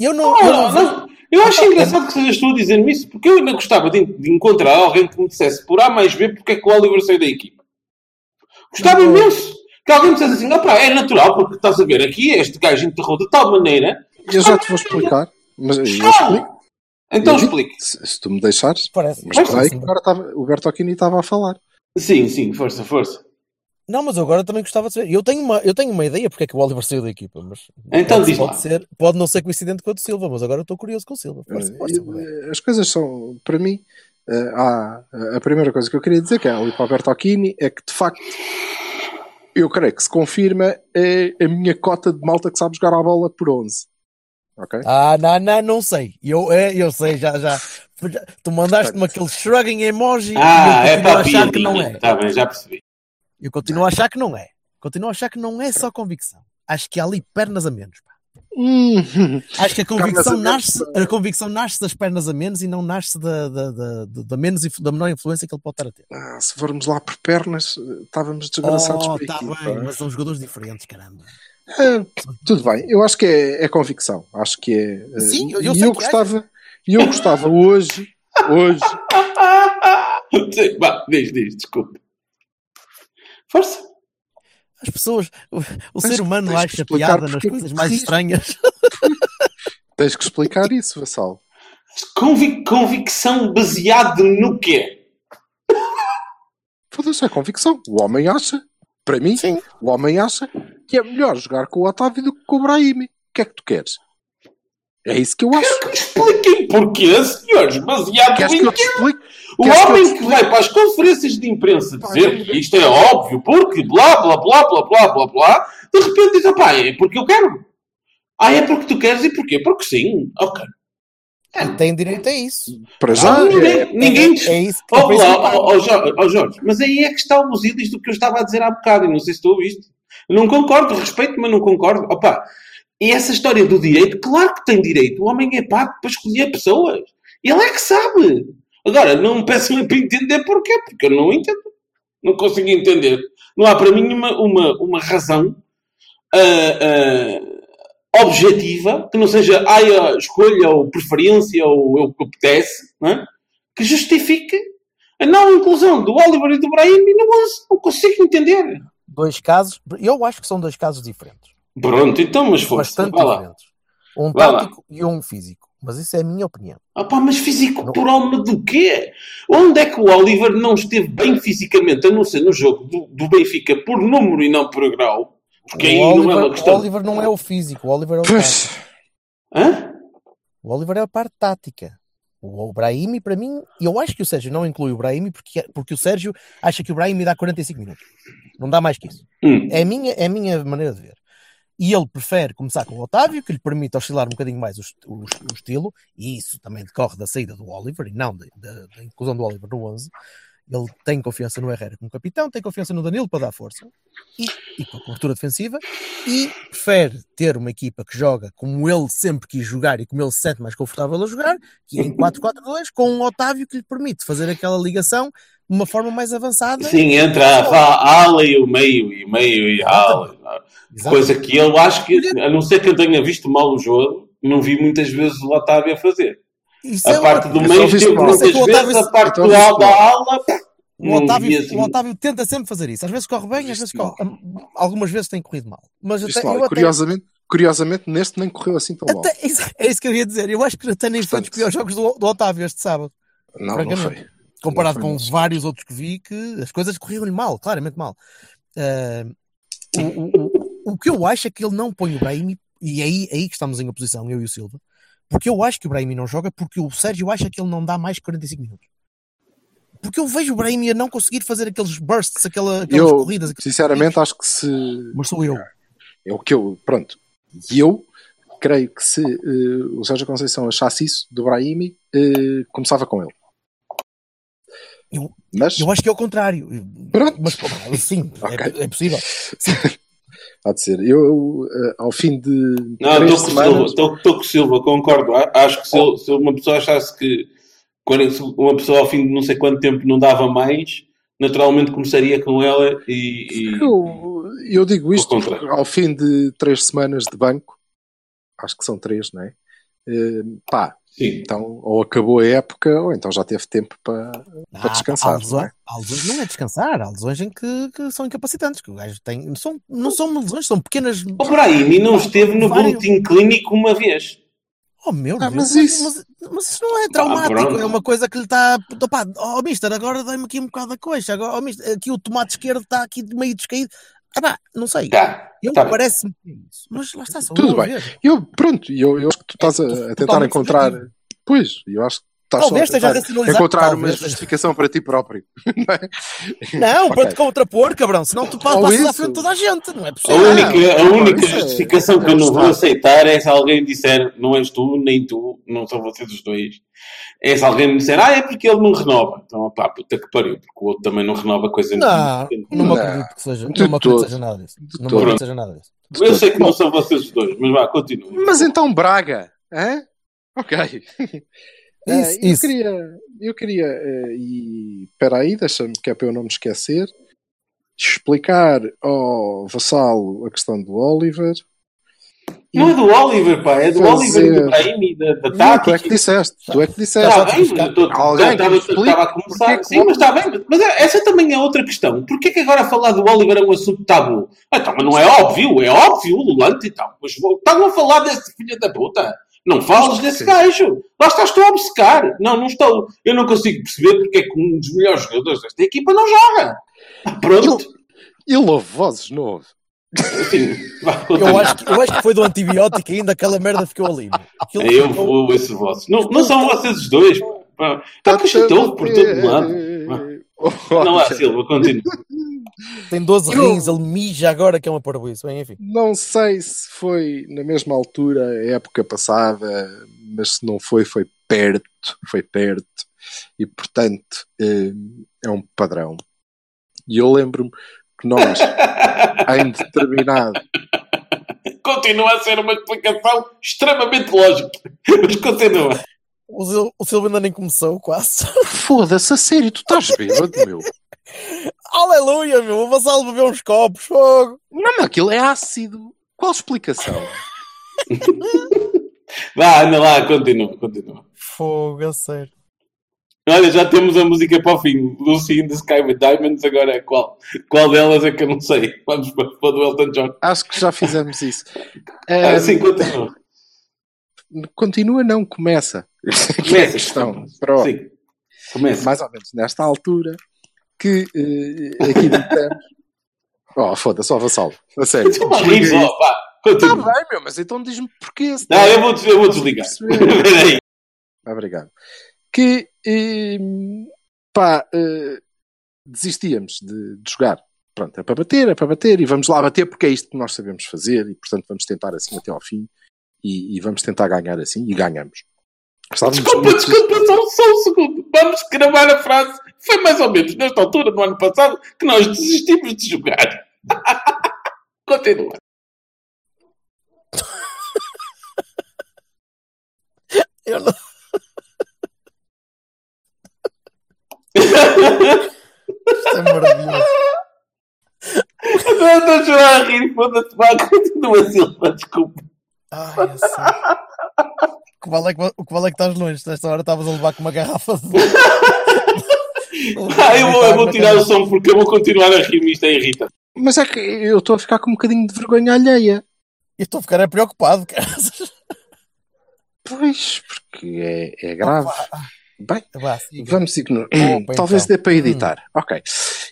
Speaker 1: Eu não, eu não
Speaker 2: Não, eu acho engraçado que sejas tu a dizer-me isso, porque eu ainda gostava de, de encontrar alguém que me dissesse por A mais B porque é que o Oliver saiu da equipa. Gostava
Speaker 1: Não.
Speaker 2: imenso. Que alguém me dissesse assim, opá, é natural, porque estás a ver aqui, este gajo enterrou de tal maneira.
Speaker 3: Eu já te vou explicar. Mas eu explico.
Speaker 2: Então
Speaker 3: Eu
Speaker 2: explique.
Speaker 3: Se, se tu me deixares.
Speaker 1: Parece.
Speaker 3: Mas aí que agora estava, o Bertocchini estava a falar.
Speaker 2: Sim, sim, força, força.
Speaker 1: Não, mas eu agora também gostava de saber. Eu tenho uma, eu tenho uma ideia porque é que o Oliver saiu da equipa, mas
Speaker 2: Então
Speaker 1: pode,
Speaker 2: diz
Speaker 1: pode, ser, pode não ser coincidente com o do Silva, mas agora eu estou curioso com o Silva. Força, força,
Speaker 3: Eu-. As coisas são, para mim, eh, há, a primeira coisa que eu queria dizer, que é ali para o Bertocchini, é que de facto eu creio que se confirma é a minha cota de malta que sabe jogar a bola por 11. Ok?
Speaker 1: Ah, não, não, não sei. Eu, é, eu sei, já, já. Tu mandaste-me aquele shrugging emoji
Speaker 2: Ah,
Speaker 1: e eu
Speaker 2: é
Speaker 1: continuo a
Speaker 2: para a
Speaker 1: achar que não é.
Speaker 2: Está bem, já percebi.
Speaker 1: Eu continuo a achar que não é. Continuo a achar que não é só convicção. Acho que há ali pernas a menos. pá.
Speaker 3: Hum,
Speaker 1: Acho que a convicção nasce, a convicção nasce das pernas a menos e não nasce da, da, da, da- menos, da menor influência que ele pode estar a ter.
Speaker 3: ah, se formos lá por pernas, eh, estávamos desgraçados
Speaker 1: Oh,
Speaker 3: por
Speaker 1: tá
Speaker 3: equipa.
Speaker 1: bem, mas são jogadores diferentes, caramba.
Speaker 3: Ah, tudo bem, eu acho que é, é convicção. Acho que é. eh,
Speaker 1: Sim, eu-
Speaker 3: e
Speaker 1: eu sei
Speaker 3: eu
Speaker 1: que
Speaker 3: gostava, e eu gostava hoje, hoje,
Speaker 2: Sim, vá, diz, diz, desculpa. Força.
Speaker 1: As pessoas, o, o ser humano
Speaker 3: tens
Speaker 1: acha piada nas coisas mais estranhas.
Speaker 3: tens que explicar isso, Vassal.
Speaker 2: Convic- convicção baseada no quê?
Speaker 3: Foda-se, é convicção. O homem acha, para mim,
Speaker 1: Sim.
Speaker 3: o homem acha que é melhor jogar com o Otávio do que com o Brahimi. O que é que tu queres? É isso que eu acho.
Speaker 2: Que me expliquem porquê, senhores, baseado
Speaker 3: Queres
Speaker 2: em
Speaker 3: que explique?
Speaker 2: O
Speaker 3: Queres que
Speaker 2: homem
Speaker 3: te
Speaker 2: que vai para as conferências de imprensa dizer que isto é óbvio, porque blá, blá, blá, blá, blá, blá, blá, de repente diz, opá, é porque eu quero. Ah, é porque tu queres e porquê? Porque sim. Ok.
Speaker 1: É, tem direito a isso.
Speaker 3: Para já,
Speaker 2: Ah,
Speaker 3: é,
Speaker 2: ninguém, ninguém
Speaker 1: É isso que
Speaker 2: Oh,
Speaker 1: é que
Speaker 2: lá, oh, oh, Jorge, oh, Jorge, mas aí é que está o Lusílis do que eu estava a dizer há bocado, e não sei se tu ouviste. Não concordo, respeito, mas não concordo. Opa, e essa história do direito, claro que tem direito. O homem é pago para escolher pessoas. Ele é que sabe. Agora, não me peçam para entender porquê, porque eu não entendo. Não consigo entender. Não há para mim uma, uma, uma razão ah, ah, objetiva que não seja ai, a escolha ou preferência ou o que apetece, é? que justifique a não inclusão do Oliver e do Brahim não, não consigo entender.
Speaker 1: Dois casos, eu acho que são dois casos diferentes.
Speaker 2: Pronto, então, mas força.
Speaker 1: Bastante
Speaker 2: lá.
Speaker 1: diferentes. Um
Speaker 2: lá.
Speaker 1: tático e um físico. Mas isso é a minha opinião.
Speaker 2: Ah pá, mas físico por alma do quê? Onde é que o Oliver não esteve bem fisicamente, a não ser no jogo do, do Benfica por número e não por grau? Porque aí
Speaker 1: o,
Speaker 2: não é
Speaker 1: Oliver,
Speaker 2: uma
Speaker 1: o
Speaker 2: questão.
Speaker 1: Oliver não é o físico, o Oliver é o tático.
Speaker 2: Hã?
Speaker 1: O Oliver é a parte tática. O, o Brahimi, para mim, e eu acho que o Sérgio não inclui o Brahimi porque, porque o Sérgio acha que o Brahimi dá 45 minutos. Não dá mais que isso.
Speaker 2: Hum.
Speaker 1: É a minha, é a minha maneira de ver. E ele prefere começar com o Otávio, que lhe permite oscilar um bocadinho mais o, o- o estilo, e isso também decorre da saída do Oliver e não da, da- inclusão do Oliver no 11. Ele tem confiança no Herrera como capitão, tem confiança no Danilo para dar força e, e com a cobertura defensiva, e prefere ter uma equipa que joga como ele sempre quis jogar e como ele se sente mais confortável a jogar, que é em 4-4-2, com um Otávio que lhe permite fazer aquela ligação uma forma mais avançada.
Speaker 2: Sim, entre a, a ala e o meio, e o meio e a ala.
Speaker 1: Exato.
Speaker 2: Coisa que eu acho que, a não ser que eu tenha visto mal o jogo, não vi muitas vezes o Otávio a fazer.
Speaker 1: Isso
Speaker 2: A
Speaker 1: é
Speaker 2: parte do
Speaker 3: Eu
Speaker 2: meio
Speaker 3: mal.
Speaker 2: muitas
Speaker 1: é
Speaker 2: vezes,
Speaker 1: Otávio-
Speaker 2: a parte do ala da ala.
Speaker 1: O
Speaker 2: não vi
Speaker 1: Otávio,
Speaker 2: assim.
Speaker 1: o Otávio tenta sempre fazer isso. Às vezes corre bem, às vezes corre. Algumas vezes tem corrido mal. Mas até,
Speaker 3: mal.
Speaker 1: eu até,
Speaker 3: Curiosamente, curiosamente, neste nem correu assim tão mal.
Speaker 1: até- é isso que eu ia dizer. Eu acho que até nem foi dos
Speaker 3: Portanto-
Speaker 1: piores jogos do, do Otávio este sábado.
Speaker 3: Não, não foi.
Speaker 1: Comparado com vários outros que vi, que as coisas corriam-lhe mal, claramente mal. Ah, o, o- o- que eu acho é que ele não põe o Brahimi, e é aí, é aí que estamos em oposição, eu e o Silva, porque eu acho que o Brahimi não joga, porque o Sérgio acha que ele não dá mais que 45 minutos. Porque eu vejo o Brahimi a não conseguir fazer aqueles bursts, aquela, aquelas
Speaker 3: Eu,
Speaker 1: corridas.
Speaker 3: sinceramente, acho que se.
Speaker 1: Mas sou eu.
Speaker 3: É o que eu. Pronto. E eu creio que se eh, o Sérgio Conceição achasse isso do Brahimi, eh, começava com ele.
Speaker 1: Eu-
Speaker 3: Mas,
Speaker 1: Eu acho que é o contrário.
Speaker 3: Pronto.
Speaker 1: Mas sim,
Speaker 3: Ok.
Speaker 1: é, é possível.
Speaker 3: há de ser. Eu, eh, ao fim de
Speaker 2: Não, estou com Silva,
Speaker 3: semanas.
Speaker 2: estou estou com Silva, concordo. Acho que se, eu- se uma pessoa achasse que se uma pessoa ao fim de não sei quanto tempo não dava mais, naturalmente começaria com ela e. e-
Speaker 3: Eu, eu digo isto
Speaker 2: Ao contrário.
Speaker 3: porque ao fim de três semanas de banco, acho que são três, não é? Eh, pá,
Speaker 2: Sim.
Speaker 3: então ou acabou a época ou então já teve tempo para, para descansar.
Speaker 1: há,
Speaker 3: não
Speaker 1: lesões,
Speaker 3: é?
Speaker 1: há lesões- não é descansar, há lesões em que, que são incapacitantes. Que o gajo tem, não, são, não são lesões, são pequenas.
Speaker 2: O Brahimi não esteve no
Speaker 1: Vários-
Speaker 2: boletim clínico uma vez.
Speaker 1: Oh meu
Speaker 3: Ah,
Speaker 1: Deus,
Speaker 3: mas isso-
Speaker 1: mas, mas isso não é traumático,
Speaker 2: pronto.
Speaker 1: é uma coisa que lhe está. Opá, oh mister, agora dá-me aqui um bocado da coxa. Agora, oh, mister, aqui o tomate esquerdo está aqui meio descaído. Ah, pá, não sei.
Speaker 2: Tá,
Speaker 1: Eu
Speaker 2: tá
Speaker 1: parece-me é isso. Mas lá está, só
Speaker 3: Tudo bem.
Speaker 1: ver.
Speaker 3: Eu, pronto, eu, eu acho que tu estás a, a tentar encontrar. Pois, eu acho que estás só a
Speaker 1: Talvez esteja a racionalizar.
Speaker 3: encontrar
Speaker 1: talvez
Speaker 3: uma justificação para ti próprio. não é?
Speaker 1: Não,
Speaker 3: Ok.
Speaker 1: para te contrapor, cabrão, senão tu passas à
Speaker 3: isso.
Speaker 1: frente de toda a gente, não é
Speaker 2: A
Speaker 1: possível.
Speaker 2: única, a única
Speaker 3: é-
Speaker 2: justificação que eu não vou aceitar é se alguém disser não és tu, nem tu, não são vocês os dois. É se alguém me disser, ah, é porque ele não renova. Então, pá, puta que pariu, porque o outro também não renova coisa
Speaker 1: Não,
Speaker 2: nenhuma.
Speaker 1: não me
Speaker 3: Não.
Speaker 1: acredito que seja,
Speaker 3: De
Speaker 1: não me acredito
Speaker 3: todo.
Speaker 1: que seja nada disso. Não me acredito que seja nada disso.
Speaker 2: Eu sei que não são vocês os dois, mas vá, continua.
Speaker 3: Mas então Braga, hã? Ok. Eh,
Speaker 1: Isso,
Speaker 3: eu
Speaker 1: isso.
Speaker 3: queria, eu queria, eh, e espera aí, deixa-me que é para eu não me esquecer, explicar ao Vassalo a questão do Oliver.
Speaker 2: Não é do Oliver, pá, é do
Speaker 3: Fazer-
Speaker 2: Oliver e do Brahimi, da, da
Speaker 3: Não, tu é que disseste, tu é que disseste.
Speaker 2: Está bem, estava- a começar.
Speaker 3: é
Speaker 2: Sim, mas está bem. Mas é- essa também é outra questão. Porquê que agora falar do Oliver é um assunto tabu? Ah, Então, mas não é óbvio, é óbvio, Lulante e tal. Mas estavam a falar desse filho da puta. Não falas desse gajo. Lá estás tu a obcecar. Não, não estou. Eu não consigo perceber porque é que um dos melhores jogadores desta equipa não joga. Pronto.
Speaker 3: E louve vozes novo.
Speaker 2: Sim,
Speaker 1: Eu acho, que, eu acho que foi do antibiótico e ainda aquela merda ficou ali. Aquilo
Speaker 2: Eu
Speaker 1: ficou-
Speaker 2: vou esse vosso. Não, não são vocês os dois. Está com por todo lado. Não há, Silva, continua.
Speaker 1: Tem 12
Speaker 3: Eu-
Speaker 1: rins, ele mija agora que é uma parboice. Bem, enfim.
Speaker 3: Não sei se foi na mesma altura, a época passada, mas se não foi, foi perto, foi perto, e portanto eh, é um padrão. E eu lembro-me que nós, em determinado.
Speaker 2: Continua a ser uma explicação extremamente lógica. Mas continua.
Speaker 1: O, Sil- o Silvio ainda nem começou, quase.
Speaker 3: Foda-se, a sério, tu estás bêbado, meu.
Speaker 1: Aleluia, meu. O Vassalo bebeu uns copos, fogo.
Speaker 3: Não, mas aquilo é ácido. Qual explicação?
Speaker 2: Vá, anda lá, continua, continua.
Speaker 1: Fogo, a sério.
Speaker 2: Olha, já temos a música para o fim. Lucy in the Sky with Diamonds. Agora é qual? Qual delas é que eu não sei? Vamos para para o do Elton John.
Speaker 3: Acho que já fizemos isso.
Speaker 2: Ah,
Speaker 3: Ah,
Speaker 2: sim, continua.
Speaker 3: Continua, não, começa. Essa é que a
Speaker 2: Começa.
Speaker 3: questão. Pronto.
Speaker 2: Sim. Começa.
Speaker 3: Mais ou menos nesta altura que eh, aqui ditamos. Oh, foda-se, ó, Vassalo. A sério.
Speaker 2: Vá.
Speaker 3: Está bem, meu, mas então diz-me porquê.
Speaker 2: Não,
Speaker 3: tá-
Speaker 2: eu vou, eu vou desligar.
Speaker 3: Obrigado. Que, eh, pá, eh, desistíamos de, de jogar. Pronto, é para bater, é para bater e vamos lá bater porque é isto que nós sabemos fazer e, portanto, vamos tentar assim até ao fim e, e vamos tentar ganhar assim e ganhamos. Estávamos
Speaker 2: Desculpa,
Speaker 3: muito-
Speaker 2: desculpa, só, só um segundo. Vamos gravar a frase. Foi mais ou menos nesta altura do ano passado que nós desistimos de jogar. Continua.
Speaker 1: Eu não... Isto é maravilhoso.
Speaker 2: Não estou a chorar a rir, foda-se, vá, continua, Silva, desculpa.
Speaker 1: Ai, sério. O que vale é que, o que vale é que estás longe. Nesta hora estavas a levar com uma garrafa de.
Speaker 2: Ah, eu vou, eu vou tirar o som porque eu vou continuar a rir-me, isto é irrita.
Speaker 3: Mas é que eu estou a ficar com um bocadinho de vergonha alheia.
Speaker 1: Eu estou a ficar é preocupado, cara.
Speaker 3: Pois, porque é, é grave. Bem,
Speaker 1: Vá,
Speaker 3: vamos ignorar.
Speaker 1: Opa,
Speaker 3: Talvez
Speaker 1: então.
Speaker 3: dê para editar. Ok.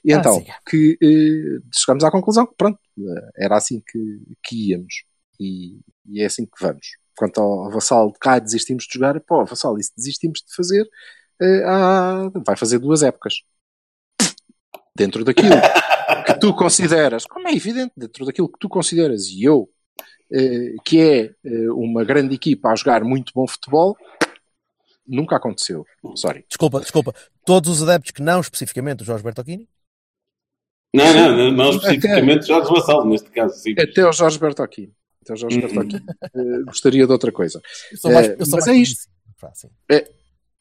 Speaker 3: E
Speaker 1: Ah,
Speaker 3: então,
Speaker 1: siga.
Speaker 3: que eh, chegamos à conclusão que pronto, eh, era assim que, que íamos. E, e é assim que vamos. Quanto ao, ao Vassal de cá, desistimos de jogar, pô, Vassal, isso desistimos de fazer, há- vai fazer duas épocas. Dentro daquilo que tu consideras, como é evidente, dentro daquilo que tu consideras e eu, eh, que é eh, uma grande equipa a jogar muito bom futebol, nunca aconteceu. Sorry.
Speaker 1: Desculpa, desculpa. Todos os adeptos que não, especificamente o Jorge Bertocchini,
Speaker 2: Não, não, não, não especificamente Jorge Vassal, neste caso, sim.
Speaker 3: Até o Jorge Bertocchini. Até o Jorge Bertocchini. Eh, gostaria de outra coisa.
Speaker 1: eu sou mais,
Speaker 3: Eh,
Speaker 1: eu sou
Speaker 3: mas
Speaker 1: mais
Speaker 3: é isto.
Speaker 1: Pá, sim.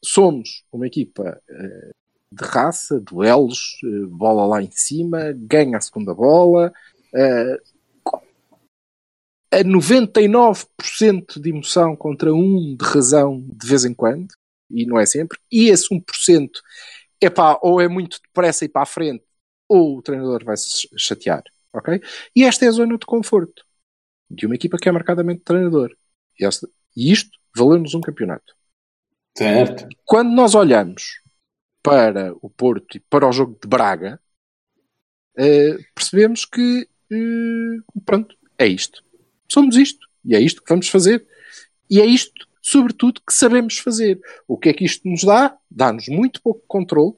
Speaker 3: Somos uma equipa eh, de raça, duelos, eh, bola lá em cima, ganha a segunda bola, eh, a 99% de emoção contra um de razão de vez em quando, e não é sempre, e esse 1% é pá, ou é muito depressa e para a frente, ou o treinador vai se chatear, ok? E esta é a zona de conforto de uma equipa que é marcadamente treinador. E, esta- e isto valeu-nos um campeonato.
Speaker 2: Certo.
Speaker 3: Quando nós olhamos para o Porto e para o jogo de Braga, eh, percebemos que, eh, pronto, é isto. Somos isto. E é isto que vamos fazer. E é isto, sobretudo, que sabemos fazer. O que é que isto nos dá? Dá-nos muito pouco controle.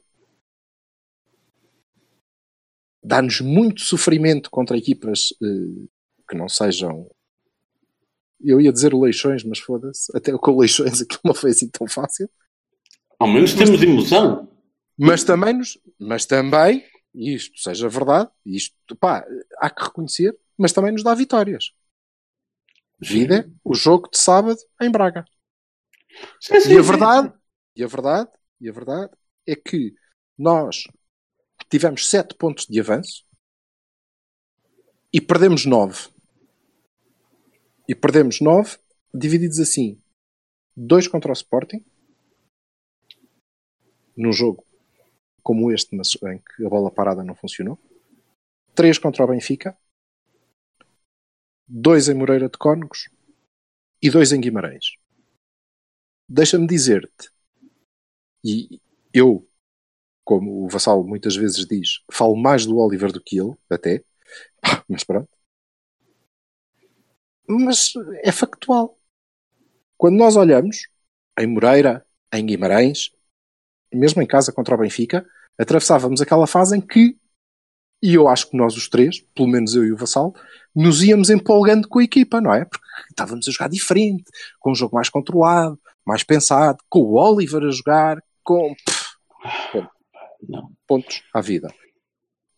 Speaker 3: Dá-nos muito sofrimento contra equipas eh, que não sejam. Eu ia dizer o Leixões, mas foda-se. Até com o Leixões aquilo não foi assim tão fácil.
Speaker 2: Ao menos temos emoção.
Speaker 3: Mas também, nos, mas também, e isto seja verdade, e isto, pá, há que reconhecer, mas também nos dá vitórias. Vida, o jogo de sábado em Braga.
Speaker 2: Sim, sim,
Speaker 3: E a
Speaker 2: sim.
Speaker 3: verdade, e a verdade, e a verdade é que nós tivemos sete pontos de avanço e perdemos nove. E perdemos nove divididos assim: dois contra o Sporting, num jogo como este, mas em que a bola parada não funcionou. Três contra o Benfica, dois em Moreira de Cónegos e dois em Guimarães. Deixa-me dizer-te, e eu, como o Vassal muitas vezes diz, falo mais do Oliver do que ele, até, mas pronto. Mas é factual. Quando nós olhamos em Moreira, em Guimarães, mesmo em casa contra o Benfica, atravessávamos aquela fase em que, e eu acho que nós os três, pelo menos eu e o Vassal, nos íamos empolgando com a equipa, não é? Porque estávamos a jogar diferente, com um jogo mais controlado, mais pensado, com o Oliver a jogar, com pff.
Speaker 2: Não.
Speaker 3: pontos à vida.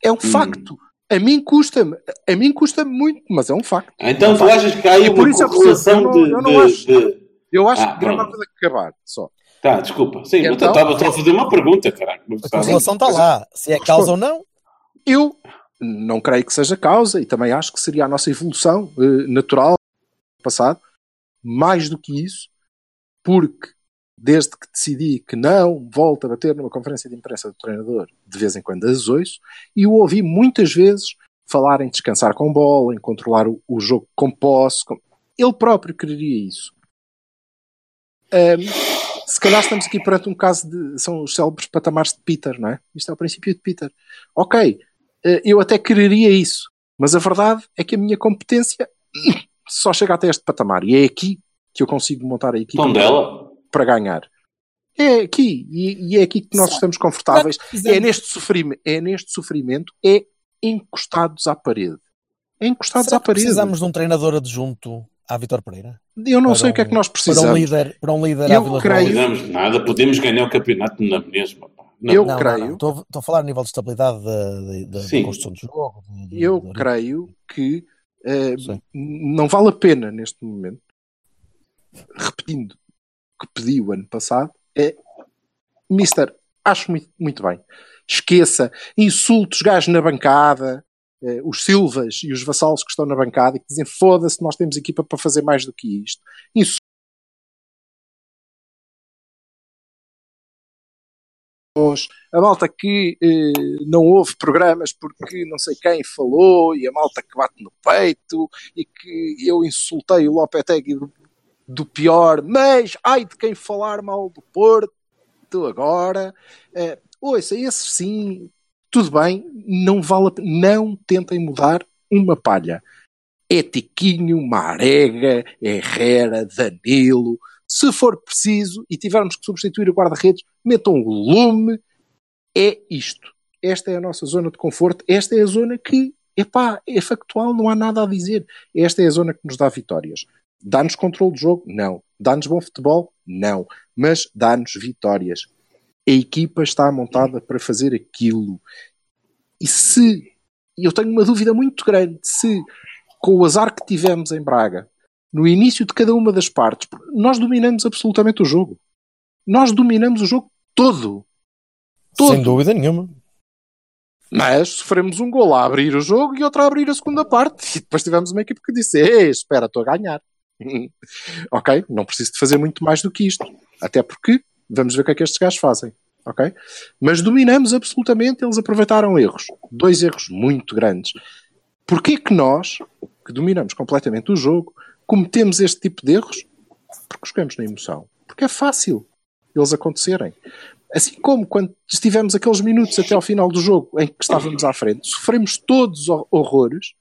Speaker 3: É um facto. A mim custa-me, a mim custa-me muito, mas é um facto.
Speaker 2: Então tu achas que há aí
Speaker 3: por
Speaker 2: uma correlação de,
Speaker 3: eu não acho-
Speaker 2: de-
Speaker 3: Eu acho
Speaker 2: Ah,
Speaker 3: que gravava de acabar, só.
Speaker 2: Tá, desculpa. Sim,
Speaker 3: Então-
Speaker 2: eu estava só a fazer uma pergunta, caralho. Não
Speaker 1: A correlação está lá. Se é causa ou não,
Speaker 3: Eu não creio que seja causa e também acho que seria a nossa evolução eh, natural passado, mais do que isso, porque desde que decidi que não volto a bater numa conferência de imprensa do treinador, de vez em quando as ouço, e o ouvi muitas vezes falar em descansar com bola, em controlar o, o jogo com posse. com- Ele próprio quereria isso. Ahm, se calhar estamos aqui perante um caso de. São os célebres patamares de Peter, não é? Isto é o princípio de Peter. Ok, eh, eu até quereria isso, mas a verdade é que a minha competência só chega até este patamar e é aqui que eu consigo montar a equipa
Speaker 2: dela?
Speaker 3: Para ganhar. É aqui, e, e é aqui que nós estamos confortáveis. É neste, sofrimento, é neste sofrimento, é encostados à parede. É encostados
Speaker 1: será
Speaker 3: à parede.
Speaker 1: precisamos de um treinador adjunto à Vitor Pereira?
Speaker 3: Eu não
Speaker 1: Para
Speaker 3: sei o que é que
Speaker 1: um-
Speaker 3: nós
Speaker 1: Para um
Speaker 3: precisamos.
Speaker 1: líder, para um líder
Speaker 3: Eu
Speaker 1: à Vila
Speaker 3: creio-
Speaker 2: Não precisamos de nada. Podemos ganhar o campeonato na mesma. Não.
Speaker 3: Eu
Speaker 1: Não,
Speaker 3: creio.
Speaker 1: não. Estou, estou a falar a nível de estabilidade da, construção do jogo. de-
Speaker 3: Eu
Speaker 1: de-
Speaker 3: creio que
Speaker 1: Sim.
Speaker 3: não vale a pena neste momento, repetindo que pedi o ano passado, é Mister, acho muito, muito bem. Esqueça, insulte os gajos na bancada, eh, os Silvas e os vassalos que estão na bancada e que dizem foda-se, nós temos equipa para fazer mais do que isto. Insulte a malta que eh, não houve programas porque não sei quem falou e a malta que bate no peito e que eu insultei o Lopetegui do, pior, mas ai de quem falar mal do Porto agora. Eh, ouça, esses sim, tudo bem, não vale não tentem mudar uma palha. É Tiquinho, Marega, Herrera, Danilo. Se for preciso e tivermos que substituir o guarda-redes, metam o lume. É isto. Esta é a nossa zona de conforto. Esta é a zona que, epá, é factual, não há nada a dizer. Esta é a zona que nos dá vitórias. Dá-nos controle do jogo? Não. Dá-nos bom futebol? Não. Mas dá-nos vitórias. A equipa está montada para fazer aquilo. E se, eu tenho uma dúvida muito grande, se com o azar que tivemos em Braga, no início de cada uma das partes, nós dominamos absolutamente o jogo. Nós dominamos o jogo todo. Todo.
Speaker 1: Sem dúvida nenhuma.
Speaker 3: Mas sofremos um gol a abrir o jogo e outro a abrir a segunda parte. E depois tivemos uma equipe que disse: Ei, espera, estou a ganhar. Ok? Não preciso de fazer muito mais do que isto. Até porque vamos ver o que é que estes gajos fazem. Ok? Mas dominamos absolutamente, eles aproveitaram erros. Dois erros muito grandes. Porquê que nós, que dominamos completamente o jogo, cometemos este tipo de erros? Porque jogamos na emoção. Porque é fácil eles acontecerem. Assim como quando estivemos aqueles minutos até ao final do jogo em que estávamos à frente, sofremos todos hor- horrores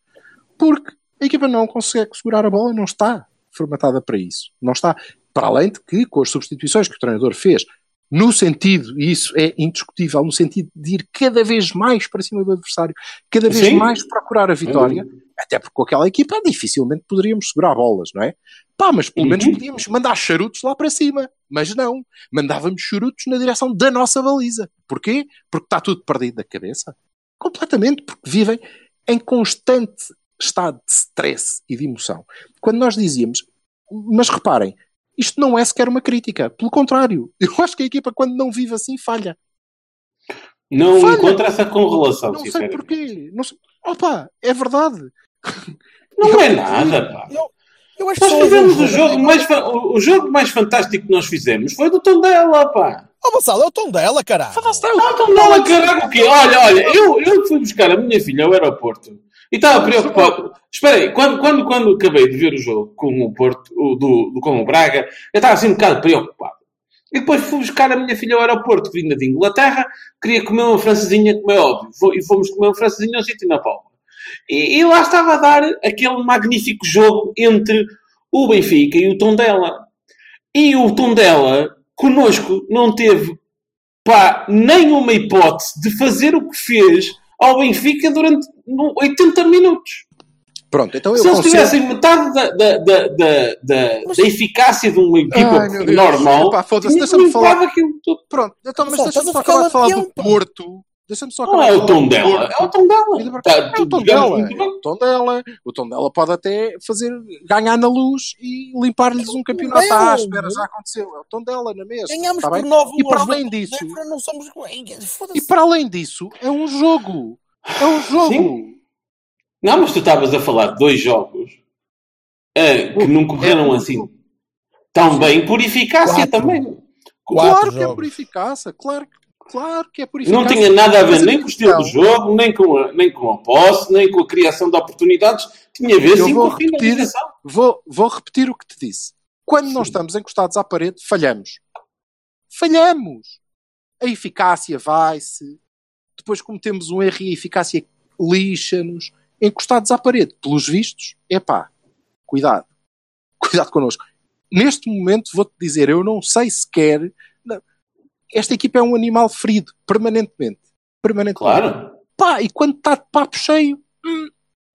Speaker 3: porque a equipa não consegue segurar a bola, não está formatada para isso. Não está. Para além de que, com as substituições que o treinador fez, no sentido, e isso é indiscutível, no sentido de ir cada vez mais para cima do adversário, cada vez
Speaker 2: Sim.
Speaker 3: mais procurar a vitória, até porque com aquela equipa dificilmente poderíamos segurar bolas, não é? Pá, mas pelo menos
Speaker 2: Uhum.
Speaker 3: podíamos mandar charutos lá para cima. Mas não, mandávamos charutos na direção da nossa baliza. Porquê? Porque está tudo perdido da cabeça. Completamente, porque vivem em constante estado de stress e de emoção. Quando nós dizíamos, mas reparem, isto não é sequer uma crítica. Pelo contrário, eu acho que a equipa, quando não vive assim, falha.
Speaker 2: Não
Speaker 3: Falha.
Speaker 2: encontra essa correlação,
Speaker 3: Não sei porquê. Não sei... Opa, é verdade.
Speaker 2: Não é nada, pá.
Speaker 1: Eu, eu acho
Speaker 2: Nós fizemos o jogo, mais o, o jogo mais fantástico que nós fizemos foi do Tondela, pá.
Speaker 1: Oh, Vassal, é o tom dela, caralho.
Speaker 2: Tondela, caralho, o quê? Olha, olha, eu, eu fui buscar a minha filha ao aeroporto e estava preocupado. Espera aí, quando, quando, quando acabei de ver o jogo com o Porto, o, do, do- com o Braga, eu estava assim um bocado preocupado. E depois fui buscar a minha filha ao aeroporto, vinda de Inglaterra, queria comer uma francesinha, como é óbvio. E fomos comer uma francesinha ao sítio na Palma. E, e lá estava a dar aquele magnífico jogo entre o Benfica e o Tondela. E o Tondela, connosco, não teve pá, nenhuma hipótese de fazer o que fez ao Benfica durante no- 80 minutos.
Speaker 3: Pronto, então eu
Speaker 2: Se eles
Speaker 3: concedo-
Speaker 2: tivessem metade da, da, da, da, da- da eficácia de uma equipa
Speaker 3: Ai,
Speaker 2: normal,
Speaker 3: Epá, deixa-me
Speaker 2: limpado
Speaker 3: falar.
Speaker 2: aquilo tudo.
Speaker 3: Pronto, então, mas deixa-me de falar do. Porto. Deixa-me só
Speaker 2: Não é o tom dela. É o tom dela. Tá,
Speaker 3: É o tom dela, é o tom dela. O tom dela pode até fazer ganhar na luz e limpar-lhes um campeonato
Speaker 1: Não.
Speaker 3: à espera, já aconteceu. É o tom dela na mesma.
Speaker 1: Ganhámos
Speaker 3: tá
Speaker 1: por
Speaker 3: bem?
Speaker 1: 9
Speaker 3: E para além disso,
Speaker 1: Não somos.
Speaker 3: e para além disso, é um jogo. É um jogo.
Speaker 2: Sim. Não, mas tu estavas a falar de dois jogos eh, que não correram
Speaker 3: É.
Speaker 2: assim tão bem por eficácia
Speaker 1: Quatro.
Speaker 2: também.
Speaker 1: Quatro
Speaker 3: Claro que é
Speaker 1: jogos.
Speaker 3: por eficácia, claro, claro que é por
Speaker 2: Não
Speaker 3: eficácia.
Speaker 2: tinha nada a ver nem com o estilo do jogo, nem com, a, nem com a posse, nem com a criação de oportunidades. Tinha a ver
Speaker 3: Eu
Speaker 2: sim
Speaker 3: vou
Speaker 2: com a
Speaker 3: repetir. Vou, vou repetir o que te disse. Quando nós estamos encostados à parede, falhamos. Falhamos. A eficácia vai-se. Depois cometemos um erro e a eficácia lixa-nos. Encostados à parede, pelos vistos, epá, cuidado. Cuidado connosco. Neste momento, vou-te dizer, eu não sei sequer. Esta equipa é um animal ferido, permanentemente. Permanentemente.
Speaker 2: Claro.
Speaker 3: Pá, e quando está de papo cheio, hum,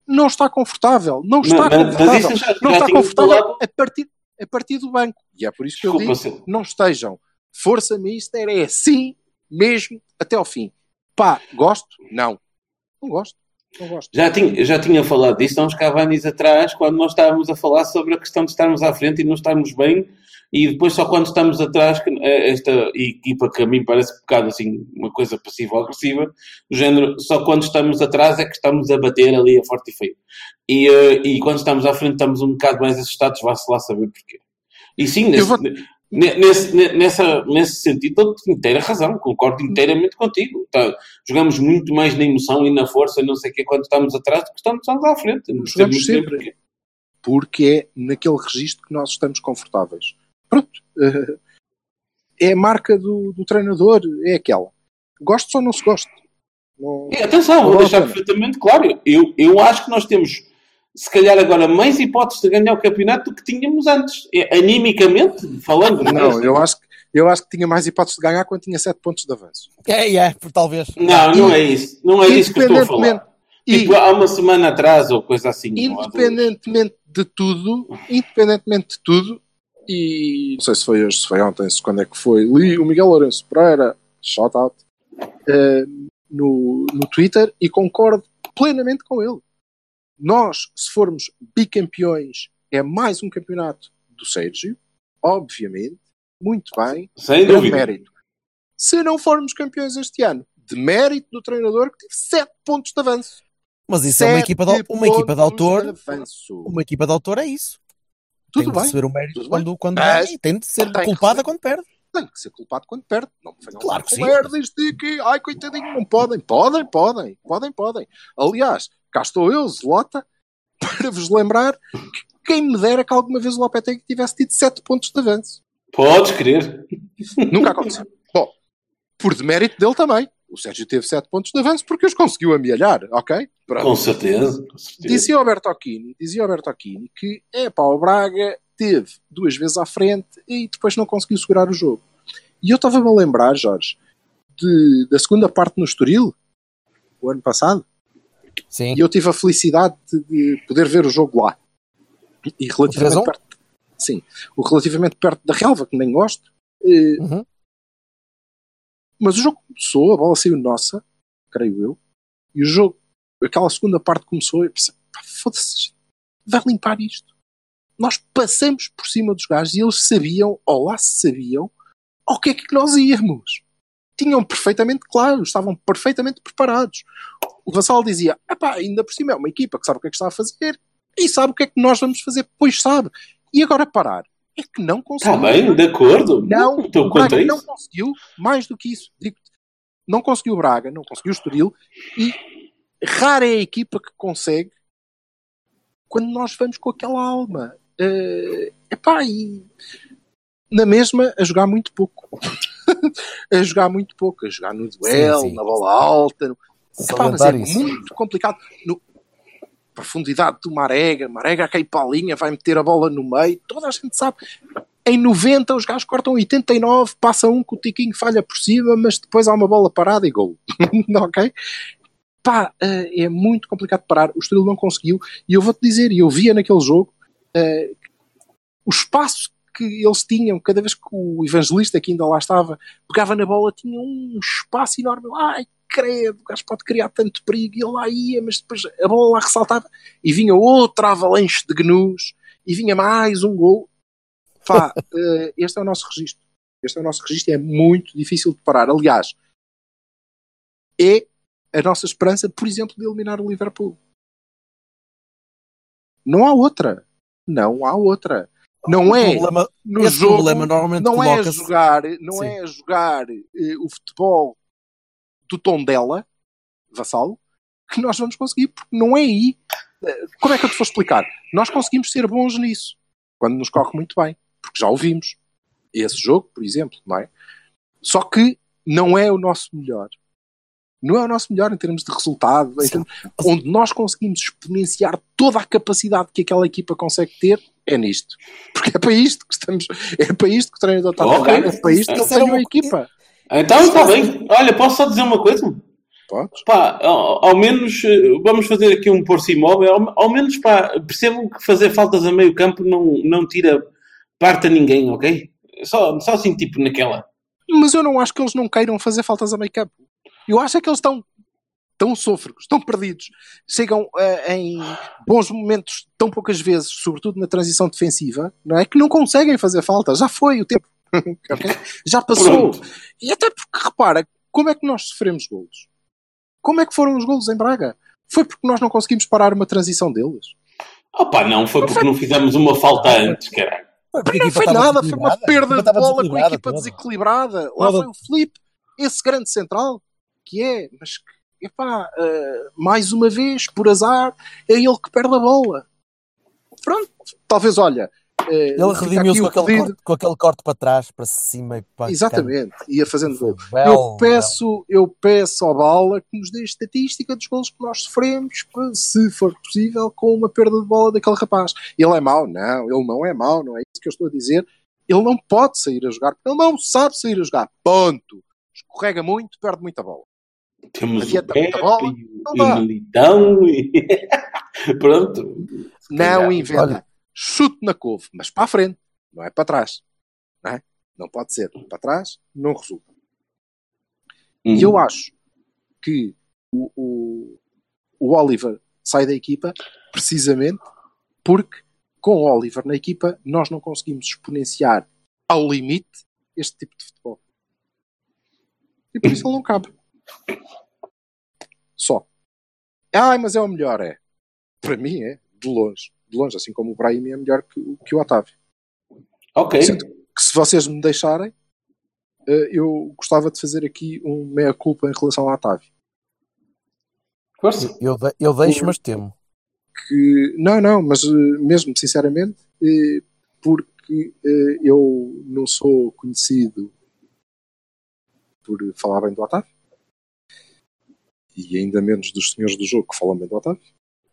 Speaker 3: não está confortável. Não está
Speaker 2: Mas- mas- mas
Speaker 3: confortável.
Speaker 2: isso já-
Speaker 3: não
Speaker 2: já
Speaker 3: está confortável a partir, a partir do banco. E é por isso que eu
Speaker 2: Desculpa,
Speaker 3: digo,
Speaker 2: Sil.
Speaker 3: não estejam. Força Mister é assim mesmo até ao fim. Pá, gosto? Não. Não gosto. Não gosto.
Speaker 2: Já tinha, eu já tinha falado disso há uns Cavanis atrás, quando nós estávamos a falar sobre a questão de estarmos à frente e não estarmos bem, e depois só quando estamos atrás, que eh, esta equipa que a mim parece um bocado assim, uma coisa passiva-agressiva, do género, só quando estamos atrás é que estamos a bater ali a forte e feio. E, eh, e quando estamos à frente estamos um bocado mais assustados, vá-se lá saber porquê. E sim, nesse,
Speaker 3: vou-
Speaker 2: ne- nesse, ne- nessa, nesse sentido, dou-te inteira razão, concordo inteiramente contigo. Tá, jogamos muito mais na emoção e na força, não sei o que, quando estamos atrás do que estamos à frente. Não
Speaker 3: Jogamos sempre. Porque é naquele registro que nós estamos confortáveis. Pronto. Eh, É a marca do, do treinador, é aquela. Gosto ou não se gosta. Não-
Speaker 2: E, atenção, vou deixar perfeitamente claro. Eu, eu acho que nós temos, se calhar, agora mais hipóteses de ganhar o campeonato do que tínhamos antes. É, animicamente, falando.
Speaker 3: Não, eu acho, que, eu acho que tinha mais hipótese de ganhar quando tinha 7 pontos de avanço.
Speaker 1: É, é, por talvez.
Speaker 2: Não, não é isso. Não é isso que eu estou a falar.
Speaker 3: Independentemente- E-
Speaker 2: Tipo, há uma semana atrás ou coisa assim.
Speaker 3: independentemente de tudo, independentemente de tudo, e não sei se foi hoje, se foi ontem, se quando é que foi, li o Miguel Lourenço Pereira, shout out, eh, no, no Twitter e concordo plenamente com ele. Nós, se formos bicampeões, é mais um campeonato do Sérgio, obviamente, muito bem,
Speaker 2: Sem dúvida.
Speaker 3: mérito. Se não formos campeões este ano, de mérito do treinador que teve 7 pontos de avanço.
Speaker 1: Mas isso é uma
Speaker 3: Sete
Speaker 1: equipa de, uma equipa de autor.
Speaker 3: avanço.
Speaker 1: Uma equipa de autor é isso.
Speaker 3: Tudo
Speaker 1: tem de
Speaker 3: bem.
Speaker 1: receber o mérito
Speaker 3: tudo
Speaker 1: quando, quando
Speaker 3: Mas
Speaker 1: ganha e tem de ser
Speaker 3: tem
Speaker 1: culpada quando perde.
Speaker 3: tem que ser culpado quando perde. Não me venham
Speaker 1: Claro que sim.
Speaker 3: merdas de que, ai, coitadinho, não podem. Podem, podem, podem, podem. Aliás, cá estou eu, Zelota, para vos lembrar que quem me dera que alguma vez o Lopetegui tivesse tido 7 pontos de avanço.
Speaker 2: Podes crer.
Speaker 3: Nunca aconteceu. Bom, por demérito dele também. O Sérgio teve 7 pontos de avanço porque os conseguiu amealhar, ok? Pronto.
Speaker 2: Com certeza. Com certeza.
Speaker 3: Dizia o Bertocchini, dizia o Bertocchini que é pá, o Braga teve duas vezes à frente e depois não conseguiu segurar o jogo. E eu estava-me a lembrar, Jorge, de- da segunda parte no Estoril, o ano passado,
Speaker 1: Sim.
Speaker 3: e eu tive a felicidade de, de poder ver o jogo lá. E relativamente perto, sim, o relativamente perto da relva, que nem gosto. eh,
Speaker 1: Uhum.
Speaker 3: mas o jogo começou, a bola saiu nossa, creio eu, e o jogo, aquela segunda parte começou e eu pensei, foda-se, vai limpar isto. Nós passamos por cima dos gajos e eles sabiam, ou lá sabiam, ao que é que nós íamos. Tinham perfeitamente claro, estavam perfeitamente preparados. O Vassal dizia, epá, ainda por cima é uma equipa que sabe o que é que está a fazer e sabe o que é que nós vamos fazer, pois sabe. E agora parar. É que não
Speaker 2: Está
Speaker 3: conseguiu.
Speaker 2: Tá bem, de acordo.
Speaker 3: Não,
Speaker 2: Estou
Speaker 3: o Braga não conseguiu, mais do que isso, digo-te, não conseguiu o Braga, não conseguiu o Estoril, e rara é a equipa que consegue quando nós vamos com aquela alma. Eh, epá, e na mesma a jogar muito pouco. a jogar muito pouco, a jogar no duelo,
Speaker 1: Sim, sim.
Speaker 3: na bola alta. Epá, mas é
Speaker 1: isso.
Speaker 3: muito complicado. No... Profundidade do Marega, Marega a cair para a linha, vai meter a bola no meio, toda a gente sabe. Em 90 os gajos cortam 89, passa um que o Tiquinho falha por cima, mas depois há uma bola parada e gol. ok? Pá, eh, é muito complicado parar. O Estoril não conseguiu. E eu vou-te dizer, e eu via naquele jogo, eh, o espaço que eles tinham, cada vez que o evangelista que ainda lá estava, pegava na bola, tinha um espaço enorme. Ai, credo, o gajo pode criar tanto perigo, e ele lá ia, mas depois a bola lá ressaltava, e vinha outra avalanche de gnus, e vinha mais um gol. Pá, eh, este é o nosso registro. Este é o nosso registro, é muito difícil de parar. Aliás, é a nossa esperança, por exemplo, de eliminar o Liverpool. Não há outra. Não há outra. Não
Speaker 1: O
Speaker 3: é
Speaker 1: problema-
Speaker 3: no jogo,
Speaker 1: problema normalmente
Speaker 3: não é jogar, não
Speaker 1: Sim.
Speaker 3: é a jogar eh, o futebol do tom dela, vassalo, que nós vamos conseguir, porque não é aí. Eh, Como é que eu te vou explicar? Nós conseguimos ser bons nisso, quando nos corre muito bem, porque já ouvimos esse jogo, por exemplo, não é? Só que não é o nosso melhor. Não é o nosso melhor em termos de resultado, em termos- onde nós conseguimos exponenciar toda a capacidade que aquela equipa consegue ter, é nisto. Porque é para isto que estamos, é para isto que o treinador está a
Speaker 2: Ok.
Speaker 3: trabalhar, é para isto que ele tem a
Speaker 1: uma-
Speaker 3: equipa.
Speaker 2: Então está bem. Olha, posso só dizer uma coisa?
Speaker 3: Podes?
Speaker 2: Pá, ao, ao menos eh, vamos fazer aqui um por imóvel. Ao, ao menos pá, percebam que fazer faltas a meio campo não, não tira parte a ninguém, ok? Só, só assim, tipo, naquela.
Speaker 3: Mas eu não acho que eles não queiram fazer faltas a meio campo. Eu acho é que eles estão tão sôfregos, tão perdidos, chegam eh, em bons momentos tão poucas vezes, sobretudo na transição defensiva, não é? Que não conseguem fazer falta. Já foi o tempo. Já passou.
Speaker 2: Pronto.
Speaker 3: E até porque, repara, como é que nós sofremos golos? Como é que foram os golos em Braga? Foi porque nós não conseguimos parar uma transição deles.
Speaker 2: Opa, não, foi porque não fizemos uma falta antes, caralho.
Speaker 3: Não foi nada, foi uma perda
Speaker 1: A
Speaker 3: de bola com a equipa
Speaker 1: toda.
Speaker 3: desequilibrada. Lá
Speaker 1: Toda.
Speaker 3: foi o Felipe, esse grande central, que é, mas que, epá, eh, mais uma vez, por azar, é ele que perde a bola. Pronto, talvez, olha. eh,
Speaker 1: Ele redimiu-se com, com aquele corte para trás, para cima e para
Speaker 3: Exatamente, ia fazendo gol. Eu peço, eu peço ao Bala que nos dê estatística dos gols que nós sofremos, se for possível, com uma perda de bola daquele rapaz. Ele é mau? Não, ele não é mau, não é isso que eu estou a dizer. Ele não pode sair a jogar, ele não sabe sair a jogar. Ponto. Escorrega muito, perde muita bola.
Speaker 2: Temos o
Speaker 3: Adianta muita
Speaker 2: Pepe
Speaker 3: bola,
Speaker 2: e
Speaker 3: não
Speaker 2: o- o Militão e... Pronto.
Speaker 3: Não inventa.
Speaker 1: Olha.
Speaker 3: Chute na couve, mas para a frente, não é para trás. Não, é? não pode ser. Para trás, não resulta.
Speaker 2: Uhum.
Speaker 3: E eu acho que o, o, o Oliver sai da equipa precisamente porque com o Oliver na equipa nós não conseguimos exponenciar ao limite este tipo de futebol. E por isso ele não cabe. Só. Ai, mas é o melhor, é. Para mim é, de longe. De longe, assim como o Brahim é melhor que, o- que o Otávio.
Speaker 2: Ok.
Speaker 3: Sendo que se vocês me deixarem, eh, eu gostava de fazer aqui um meia-culpa em relação ao Otávio.
Speaker 2: Força.
Speaker 1: Eu, de- eu deixo, mas temo.
Speaker 3: que não, não, mas eh, mesmo sinceramente, eh, porque eu não sou conhecido por falar bem do Otávio e ainda menos dos senhores do jogo que falam bem do Otávio.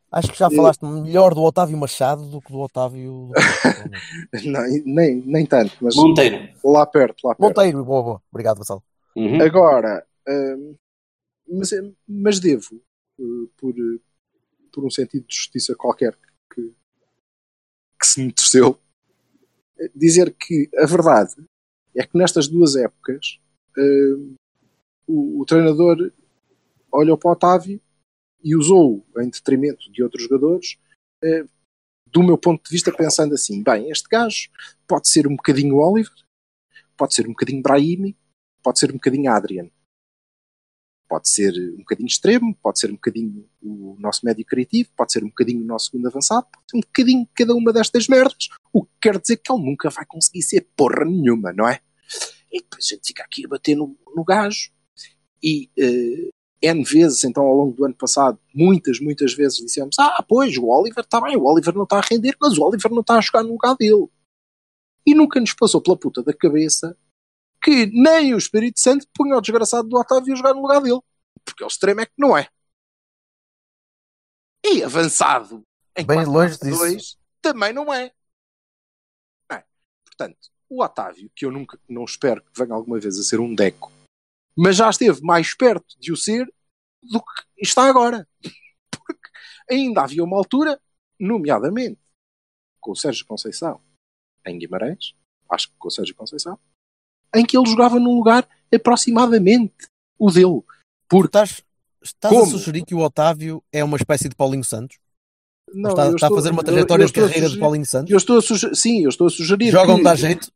Speaker 1: Acho que já falaste melhor do Otávio Machado do que do Otávio.
Speaker 3: Nem, nem, nem tanto, mas
Speaker 2: Monteiro.
Speaker 3: lá perto, lá perto.
Speaker 1: Monteiro, boa, boa. Obrigado, Vassal.
Speaker 2: Uhum.
Speaker 3: Agora, hum, mas, mas devo, eh, por, por um sentido de justiça qualquer que, que se me eh, dizer que a verdade é que nestas duas épocas hum, o, o treinador olhou para o Otávio e usou em detrimento de outros jogadores, eh, do meu ponto de vista, pensando assim: bem, este gajo pode ser um bocadinho Oliver, pode ser um bocadinho Brahimi, pode ser um bocadinho Adrian. Pode ser um bocadinho extremo, pode ser um bocadinho o nosso médio criativo, pode ser um bocadinho o nosso segundo avançado, pode ser um bocadinho cada uma destas merdas. O que quer dizer que ele nunca vai conseguir ser porra nenhuma, não é? E depois a gente fica aqui a bater no, no gajo. E eh, N vezes, então, ao longo do ano passado, muitas, muitas vezes dissemos: Ah, pois, o Oliver está bem, o Oliver não está a render, mas o Oliver não está a jogar no lugar dele. E nunca nos passou pela puta da cabeça que nem o Espírito Santo punha o desgraçado do Otávio a jogar no lugar dele. Porque o extremo é que não é. E avançado em
Speaker 1: Bem
Speaker 3: 4-4-2
Speaker 1: longe disso.
Speaker 3: também não é. Não é. Portanto, o Otávio, que eu nunca não espero que venha alguma vez a ser um deco, mas já esteve mais perto de o ser do que está agora. Porque ainda havia uma altura, nomeadamente com o Sérgio Conceição em Guimarães, acho que com o Sérgio Conceição, em que ele jogava num lugar aproximadamente o dele. Porque
Speaker 1: Estás, estás a sugerir que o Otávio é uma espécie de Paulinho Santos?
Speaker 3: não,
Speaker 1: está,
Speaker 3: eu
Speaker 1: está a fazer uma
Speaker 3: eu-
Speaker 1: trajetória
Speaker 3: eu
Speaker 1: de
Speaker 3: estou a
Speaker 1: carreira de
Speaker 3: sugerir-
Speaker 1: Paulinho Santos?
Speaker 3: Eu estou a sugerir, sim, eu estou a sugerir
Speaker 1: Jogam
Speaker 3: que,
Speaker 1: de dar jeito?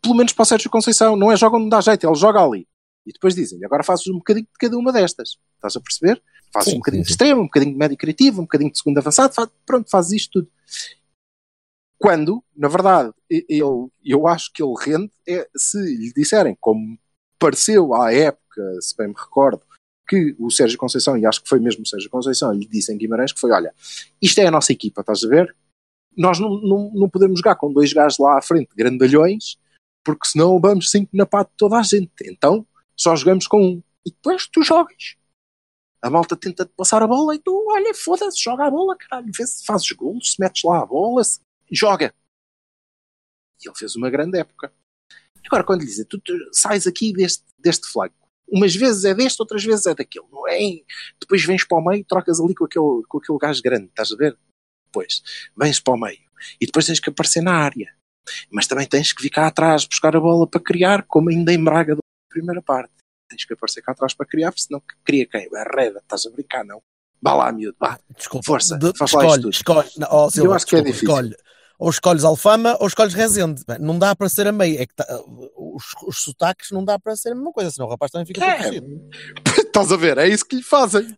Speaker 3: Pelo menos para o Sérgio Conceição, não é jogam de dar jeito, ele joga ali. E depois dizem, agora fazes um bocadinho de cada uma destas. Estás a perceber? Fazes
Speaker 1: Sim,
Speaker 3: um bocadinho
Speaker 1: sim,
Speaker 3: de extremo, um bocadinho de médio criativo, um bocadinho de segundo avançado, faz- pronto, fazes isto tudo. Quando, na verdade, ele, eu acho que ele rende é se lhe disserem, como pareceu à época, se bem me recordo, que o Sérgio Conceição, e acho que foi mesmo o Sérgio Conceição, lhe disse em Guimarães que foi, olha, isto é a nossa equipa, estás a ver? Nós não, não, não podemos jogar com dois gajos lá à frente, grandalhões, porque senão vamos cinco na pata de toda a gente. Então, só jogamos com um. E depois tu jogas. A malta tenta te passar a bola e tu, olha, foda-se, joga a bola, caralho, vê se fazes golos, se metes lá a bola, se... joga. E ele fez uma grande época. Agora, quando lhe dizem, tu, tu sais aqui deste, deste flanco, umas vezes é deste, outras vezes é daquele, não é? Depois vens para o meio, trocas ali com aquele, com aquele gajo grande, estás a ver? Depois, vens para o meio e depois tens que aparecer na área. Mas também tens que vir cá atrás buscar a bola para criar, como ainda em Braga da primeira parte. Tens que aparecer cá atrás para criar, porque senão cria quem? Barreda, estás a brincar, não? Vá lá, miúdo, vá.
Speaker 1: Desculpa.
Speaker 3: Força,
Speaker 1: De-
Speaker 3: faz lá
Speaker 1: escolhe,
Speaker 3: tudo.
Speaker 1: escolhe. Não, oh, Silva,
Speaker 3: Eu acho que é
Speaker 1: desculpa,
Speaker 3: difícil.
Speaker 1: Escolhe. Ou escolhes Alfama ou escolhes Rezende. Bem, Não dá para ser a meio. É que tá- os, os sotaques não dá para ser a mesma coisa, senão o rapaz também fica
Speaker 3: É. Estás a ver? É isso que lhe fazem.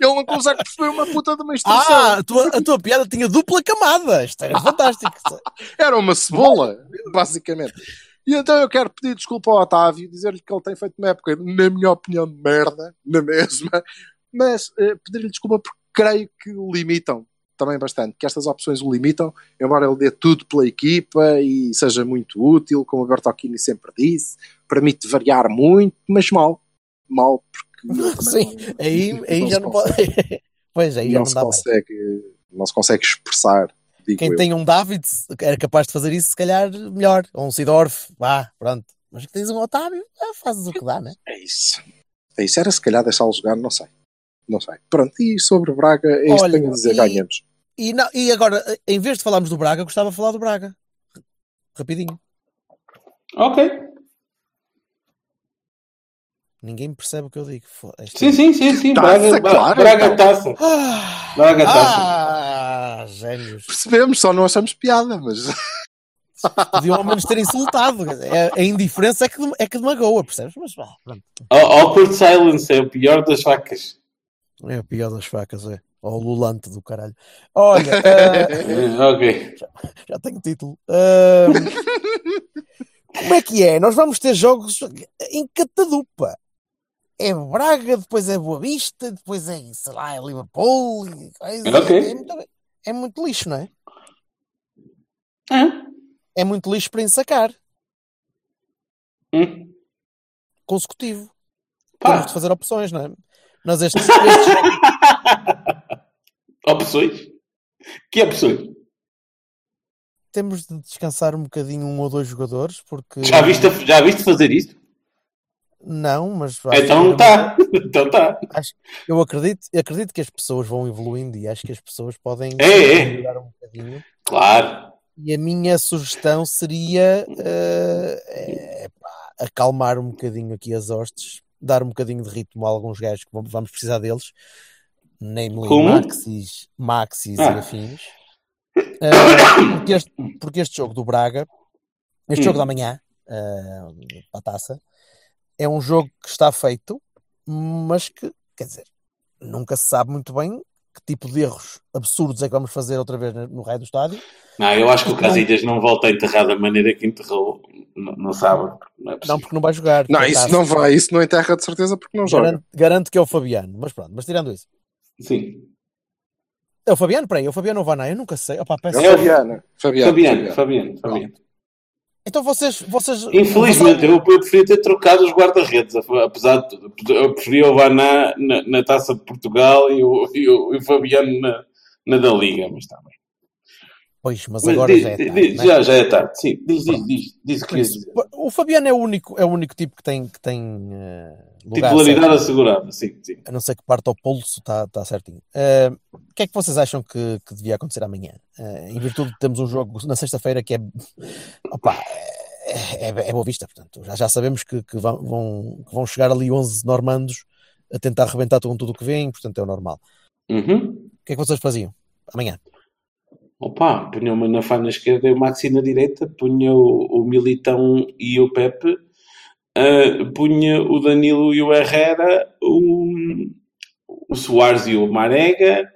Speaker 3: Ele não consegue perceber uma puta de uma instrução.
Speaker 1: Ah, a tua, a tua piada tinha dupla camada. Isto era fantástico.
Speaker 3: Era uma cebola, basicamente. E então eu quero pedir desculpa ao Otávio, dizer-lhe que ele tem feito uma época, na minha opinião, de merda, na mesma, mas eh, pedir-lhe desculpa porque creio que o limitam também bastante, que estas opções o limitam, embora ele dê tudo pela equipa e seja muito útil, como o Bertocchini sempre disse, permite variar muito, mas mal. Mal, porque
Speaker 1: Sim, aí, aí
Speaker 3: não
Speaker 1: já
Speaker 3: se
Speaker 1: não pode. pois aí já
Speaker 3: não
Speaker 1: não
Speaker 3: se consegue, não se consegue expressar,
Speaker 1: Quem
Speaker 3: eu.
Speaker 1: tem um David era capaz de fazer isso, se calhar, melhor. Ou um Sidorf, vá, pronto. Mas que tens um Otávio, ah, fazes o que dá, né?
Speaker 3: É isso. É isso. Era se calhar deixá-lo jogar, não sei. Não sei. Pronto, e sobre Braga, é isto que tenho a dizer,
Speaker 1: e-
Speaker 3: ganhamos.
Speaker 1: E, não- e agora, em vez de falarmos do Braga, gostava de falar do Braga. Rapidinho.
Speaker 2: Ok.
Speaker 1: Ninguém percebe o que eu digo.
Speaker 2: Sim, sim, sim, sim.
Speaker 3: Taça,
Speaker 2: Braga, Bra-
Speaker 3: claro,
Speaker 2: Braga
Speaker 3: então.
Speaker 2: taça.
Speaker 1: Ah,
Speaker 2: Braga taça.
Speaker 1: ah, gênios.
Speaker 3: Percebemos, só não achamos piada, mas
Speaker 1: Podiam ao menos ter insultado. dizer, A, indiferença é que, é que demagoa, percebes? Mas vá, pronto.
Speaker 2: Awkward silence é o pior das facas.
Speaker 1: É o pior das facas, é. Ou o lulante do caralho. Olha,
Speaker 2: Eh, ok.
Speaker 1: já tenho título. Ah, como é que é? Nós vamos ter jogos em catadupa. É Braga, depois é Boa Vista, depois é, sei lá, é Liverpool. e coisa.
Speaker 2: Ok.
Speaker 1: É, muito, é muito lixo, não é?
Speaker 2: Ah.
Speaker 1: É muito lixo para ensacar.
Speaker 2: Hum.
Speaker 1: Consecutivo.
Speaker 2: Pá.
Speaker 1: Temos de fazer opções, não é? Nós estes, estes
Speaker 2: Opções? Que opções?
Speaker 1: temos de descansar um bocadinho um ou dois jogadores, porque.
Speaker 2: Já viste, já viste fazer isto?
Speaker 1: Não, mas.
Speaker 2: Então
Speaker 1: que-
Speaker 2: tá. Então tá.
Speaker 1: acho- eu acredito, acredito que as pessoas vão evoluindo e acho que as pessoas podem
Speaker 2: É, é.
Speaker 1: melhorar um bocadinho.
Speaker 2: Claro.
Speaker 1: E a minha sugestão seria eh, é, pá, acalmar um bocadinho aqui as hostes, dar um bocadinho de ritmo a alguns gajos que vamos precisar deles, namely
Speaker 2: Como?
Speaker 1: Maxis, Maxis
Speaker 2: Ah.
Speaker 1: e afins. Eh, porque, este, porque este jogo do Braga, este
Speaker 2: Hum.
Speaker 1: jogo da manhã, eh, para a taça, é um jogo que está feito, mas que, quer dizer, nunca se sabe muito bem que tipo de erros absurdos é que vamos fazer outra vez no raio do estádio.
Speaker 2: Não, eu acho que o
Speaker 1: Não.
Speaker 2: Casilhas não volta a enterrar da maneira que enterrou no, no sábado. Não é.
Speaker 1: Não, porque não vai jogar.
Speaker 3: não, isso
Speaker 1: taça.
Speaker 3: não vai, isso não enterra de certeza porque não joga.
Speaker 1: Garanto, garanto que é o Fabiano, mas pronto, mas tirando isso.
Speaker 2: Sim.
Speaker 1: É o Fabiano? Peraí, é o Fabiano ou o Vaná? Eu nunca sei. Opa, peço
Speaker 3: É o Fabiano. Fabiano.
Speaker 2: Fabiano, Fabiano, Fabiano.
Speaker 1: Então vocês. vocês
Speaker 2: Infelizmente, eu, eu preferia ter trocado os guarda-redes, apesar de tudo. Eu preferia o Vaná na, na taça de Portugal e o, e o, e o Fabiano na, na da Liga, mas está bem.
Speaker 1: Pois, mas
Speaker 2: Mas
Speaker 1: agora
Speaker 2: diz-
Speaker 1: já é tarde,
Speaker 2: diz-
Speaker 1: né?
Speaker 2: já, já é tarde, sim. Diz, diz, diz, diz o que
Speaker 1: isso,
Speaker 2: dizer.
Speaker 1: O Fabiano é o único, é o único tipo que tem, que tem lugar
Speaker 2: Titularidade assegurada, sim, sim.
Speaker 1: A não ser que parta ao pulso, está tá certinho. Eh, o que é que vocês acham que, que devia acontecer amanhã? Eh, em virtude de termos um jogo na sexta-feira que é. Opa, é, é, é boa vista. Portanto, já, já sabemos que, que vão, vão, que vão chegar ali 11 normandos a tentar arrebentar com tudo o que vem, portanto é o normal.
Speaker 2: Uhum.
Speaker 1: O que é que vocês faziam amanhã?
Speaker 2: Opa, punha o Manafá na esquerda e o Maxi na direita, punha o, o Militão e o Pepe, uh, punha o Danilo e o Herrera, o, o Soares e o Marega,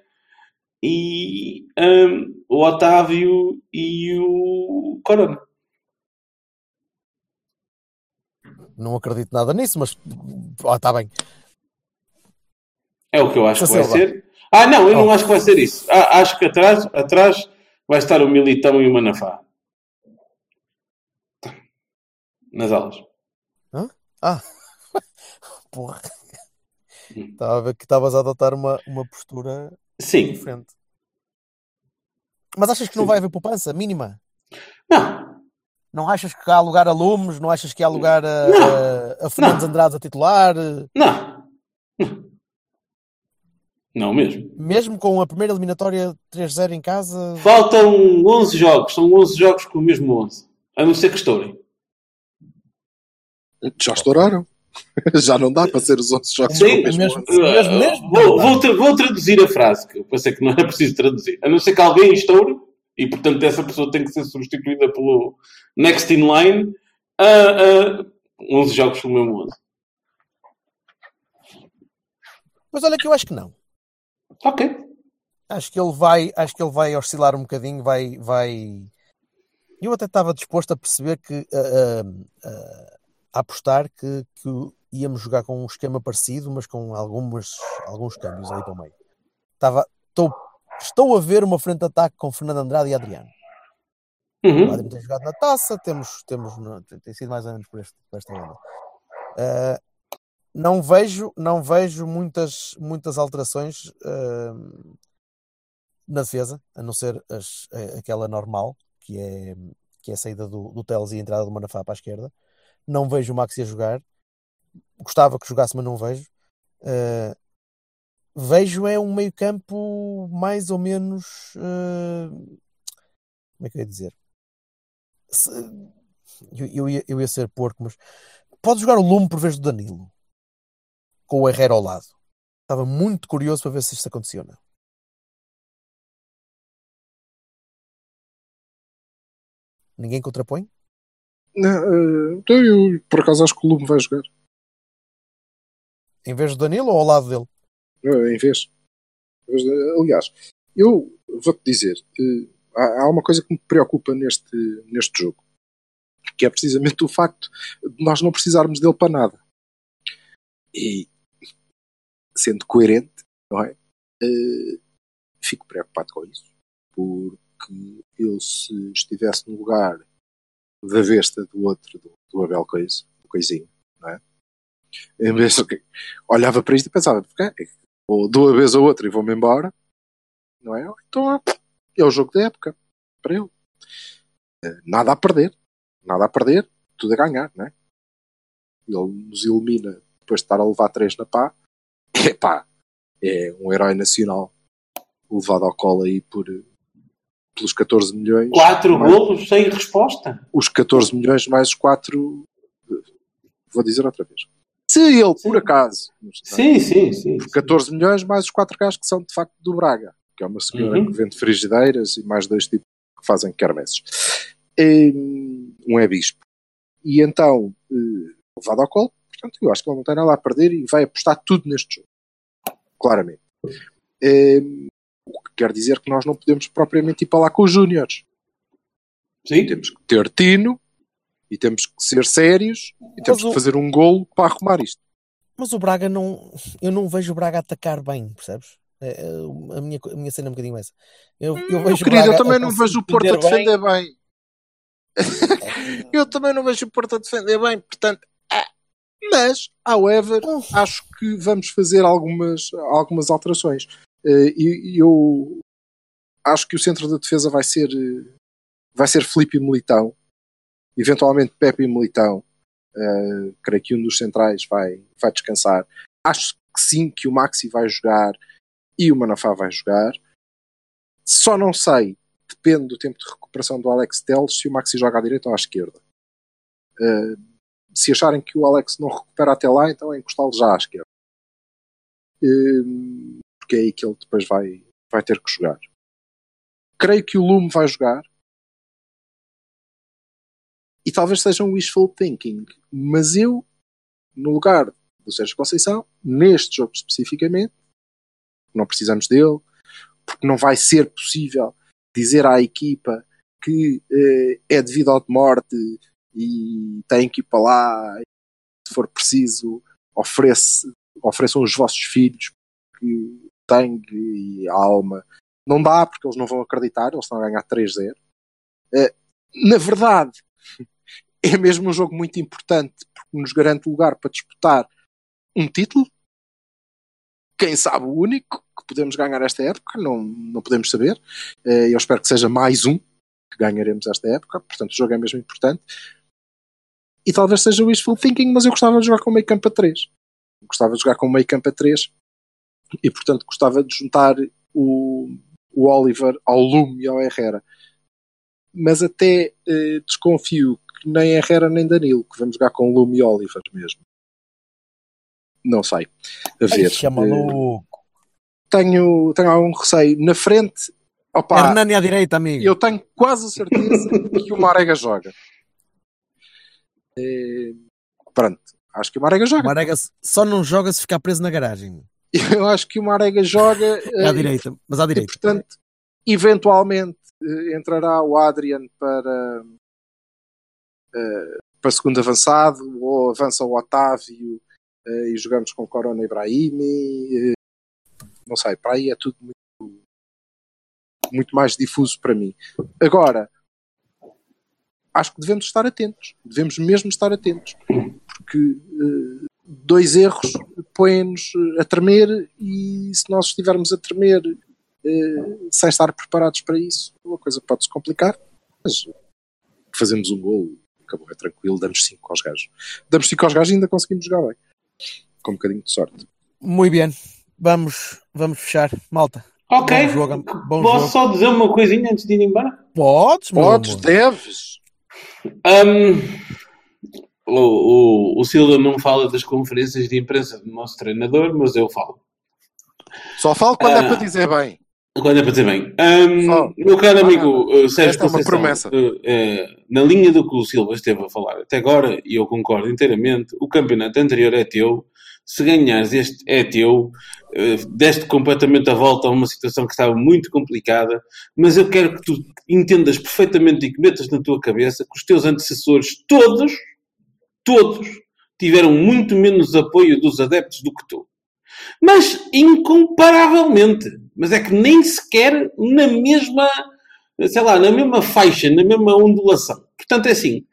Speaker 2: e um, o Otávio e o Corona.
Speaker 1: Não acredito nada nisso, mas ah, está bem.
Speaker 2: É o que eu acho que vai ser. Ah, não, eu não
Speaker 1: Oh.
Speaker 2: acho que vai ser isso. Ah, acho que atrás, atrás vai estar o Militão e o Manafá. Nas aulas.
Speaker 1: Ah, porra. Estava a ver que estavas a adotar uma, uma postura
Speaker 2: Sim.
Speaker 1: diferente. Mas achas que não
Speaker 2: Sim.
Speaker 1: vai haver poupança mínima?
Speaker 2: Não,
Speaker 1: Não achas que há lugar a Lumes? Não achas que há lugar a,
Speaker 2: Não.
Speaker 1: a, a Fernandes Andrade a titular?
Speaker 2: não. Não. Não mesmo.
Speaker 1: Mesmo com a primeira eliminatória 3-0 em casa?
Speaker 2: Faltam 11 jogos. São 11 jogos com o mesmo 11. A não ser que estourem.
Speaker 3: Já estouraram. Já não dá para ser os outros jogos
Speaker 2: Sim,
Speaker 3: mesmo
Speaker 1: mesmo- mesmo- mesmo?
Speaker 2: Vou, vou tra- vou traduzir a frase, que eu pensei que não era preciso traduzir. A não ser que alguém estoure, e portanto essa pessoa tem que ser substituída pelo next in line, a, a 11 jogos com o mesmo 11.
Speaker 1: Mas olha que eu acho que não.
Speaker 2: Ok.
Speaker 1: Acho que ele vai, acho que ele vai oscilar um bocadinho, vai, vai. Eu até estava disposto a perceber que a, a- a- a apostar que, que íamos jogar com um esquema parecido, mas com algumas, alguns câmbios aí para o meio. Estava, estou, estou a ver uma frente de ataque com Fernando Andrade e Adriano. O
Speaker 2: Uhum.
Speaker 1: Adriano tem jogado na taça, temos, temos tem sido mais ou menos por, este, por esta onda. Ah, não vejo, não vejo muitas, muitas alterações ah, na defesa, a não ser as- aquela normal, que é, que é a saída do, do Teles e a entrada do Manafá para a esquerda. Não vejo o Maxi a jogar. Gostava que jogasse, mas não vejo. Ah, vejo é um meio campo mais ou menos. ah, como é que eu ia dizer? Se- eu, eu ia, eu ia ser porco, mas pode jogar o Lume por vez do Danilo com o Herrera ao lado. Estava muito curioso para ver se isto acontecia ou não. Ninguém contrapõe?
Speaker 3: Não, eh, então eu, por acaso, acho que o Lume vai jogar.
Speaker 1: Em vez do Danilo ou ao lado dele?
Speaker 3: Eh, Em vez. Aliás, eu vou-te dizer, eh, há, uma coisa que me preocupa neste, neste jogo, que é precisamente o facto de nós não precisarmos dele para nada. E, sendo coerente, não é? Fico preocupado com isso, porque eu, se estivesse no lugar da besta do outro, do, do Abel Coisa, do Coisinho, não é? Em vez de, olhava para isto e pensava, "Ok, ou dou a vez a outra e vou-me embora, não é? Então é o jogo da época para ele. Eh, Nada a perder, nada a perder, tudo a ganhar, não é? Ele nos elimina depois de estar a levar três na pá. Epá, é um herói nacional levado ao colo aí por, pelos 14 milhões.
Speaker 2: 4
Speaker 3: mais-
Speaker 2: golos sem resposta.
Speaker 3: Os 14 milhões mais os 4. Vou dizer outra vez. Se ele, por acaso,
Speaker 2: Sim, sim, sim.
Speaker 3: por 14 milhões mais os 4 gajos que são de facto do Braga, que é uma senhora
Speaker 2: Uhum.
Speaker 3: que vende frigideiras e mais dois tipos que fazem quermesses. Um é bispo. E então, eh, levado ao colo, portanto, eu acho que ele não tem nada a perder e vai apostar tudo neste jogo. Claramente. Que quer dizer que nós não podemos propriamente ir para lá com os júniores.
Speaker 2: Sim.
Speaker 3: Temos que ter tino e temos que ser sérios e temos
Speaker 1: o-
Speaker 3: que fazer um golo para arrumar isto.
Speaker 1: Mas o Braga não. Eu não vejo o Braga atacar bem, percebes? É, é, a, minha, a minha cena é um bocadinho essa. Eu, eu
Speaker 3: Meu
Speaker 1: vejo o
Speaker 3: querido,
Speaker 1: Braga
Speaker 3: eu também não vejo o Porto a
Speaker 1: defender
Speaker 3: defender bem. eu também não vejo o Porto a defender bem, portanto. ah. Mas, however, acho que vamos fazer algumas, algumas alterações. Eh, E eu acho que o centro da defesa vai ser eh, vai ser Felipe Militão, eventualmente Pepe Militão. Eh, creio que um dos centrais vai, vai descansar. Acho que sim, que o Maxi vai jogar e o Manafá vai jogar. Só não sei, depende do tempo de recuperação do Alex Telles, se o Maxi joga à direita ou à esquerda. Uh, se acharem que o Alex não recupera até lá, então é encostá-lo já à esquerda. Uh, porque é aí que ele depois vai, vai ter que jogar. Creio que o Lume vai jogar. E talvez seja um wishful thinking. Mas eu, no lugar do Sérgio Conceição, neste jogo especificamente, não precisamos dele, porque não vai ser possível dizer à equipa que eh, é devido à morte e tem que ir para lá, se for preciso, oferece, ofereçam os vossos filhos que sangue e alma. Não dá, porque eles não vão acreditar, eles estão a ganhar 3-0. Eh, na verdade, é mesmo um jogo muito importante, porque nos garante lugar para disputar um título. Quem sabe o único que podemos ganhar esta época, não, não podemos saber. Eh, eu espero que seja mais um que ganharemos esta época, portanto o jogo é mesmo importante. E talvez seja o wishful thinking, mas eu gostava de jogar com meio campo a 3. Gostava de jogar com meio campo a 3 e portanto gostava de juntar o, o Oliver ao Lume e ao Herrera. Mas até eh, desconfio que nem Herrera nem Danilo, que vamos jogar com Lume e Oliver mesmo. Não sei. A ver.
Speaker 1: Ai, maluco.
Speaker 3: Eh, tenho, tenho algum receio. Na frente, opa,
Speaker 1: Hernani à direita, amigo.
Speaker 3: eu tenho quase a certeza que o Marega joga. Eh, pronto, acho que o Marega joga.
Speaker 1: Marega só não joga se ficar preso na garagem.
Speaker 3: Eu acho que o Marega joga.
Speaker 1: É à
Speaker 3: eh,
Speaker 1: direita, mas à
Speaker 3: E,
Speaker 1: direita.
Speaker 3: portanto, eventualmente eh, entrará o Adrian para, eh, para segundo avançado, ou avança o Otávio e jogamos com Corona Ibrahimi. não sei, para aí é tudo muito, muito mais difuso para mim. Agora, acho que devemos estar atentos, devemos mesmo estar atentos, porque dois erros põem-nos eh, a tremer e se nós estivermos a tremer eh, sem estar preparados para isso, a coisa pode se complicar, mas fazemos um gol, acabou, é tranquilo, damos 5 aos gajos. Damos 5 aos gajos e ainda conseguimos jogar bem. Com um bocadinho de sorte.
Speaker 1: Muito bem. Vamos, vamos fechar. Malta.
Speaker 2: Ok.
Speaker 1: Bom jogo. Bom
Speaker 2: Posso
Speaker 1: jogo.
Speaker 2: só dizer uma coisinha antes de ir embora?
Speaker 1: Podes,
Speaker 3: Podes, deves.
Speaker 2: Um, o, o, o Silva não fala das conferências de imprensa do nosso treinador, mas eu falo.
Speaker 3: Só falo quando
Speaker 2: Ah.
Speaker 3: é para dizer bem.
Speaker 2: Quando é para dizer bem. Um, meu caro
Speaker 3: Ah,
Speaker 2: amigo uh, Sérgio
Speaker 3: Esta é uma
Speaker 2: Conceição,
Speaker 3: promessa.
Speaker 2: uh, uh, na linha do que o Silva esteve a falar até agora, e eu concordo inteiramente, o campeonato anterior é teu. Se ganhares este é teu, uh, deste completamente a volta a uma situação que estava muito complicada, mas eu quero que tu entendas perfeitamente e que metas na tua cabeça que os teus antecessores, todos, todos, tiveram muito menos apoio dos adeptos do que tu. Mas incomparavelmente. Mas é que nem sequer na mesma, sei lá, na mesma faixa, na mesma ondulação. Portanto, é assim.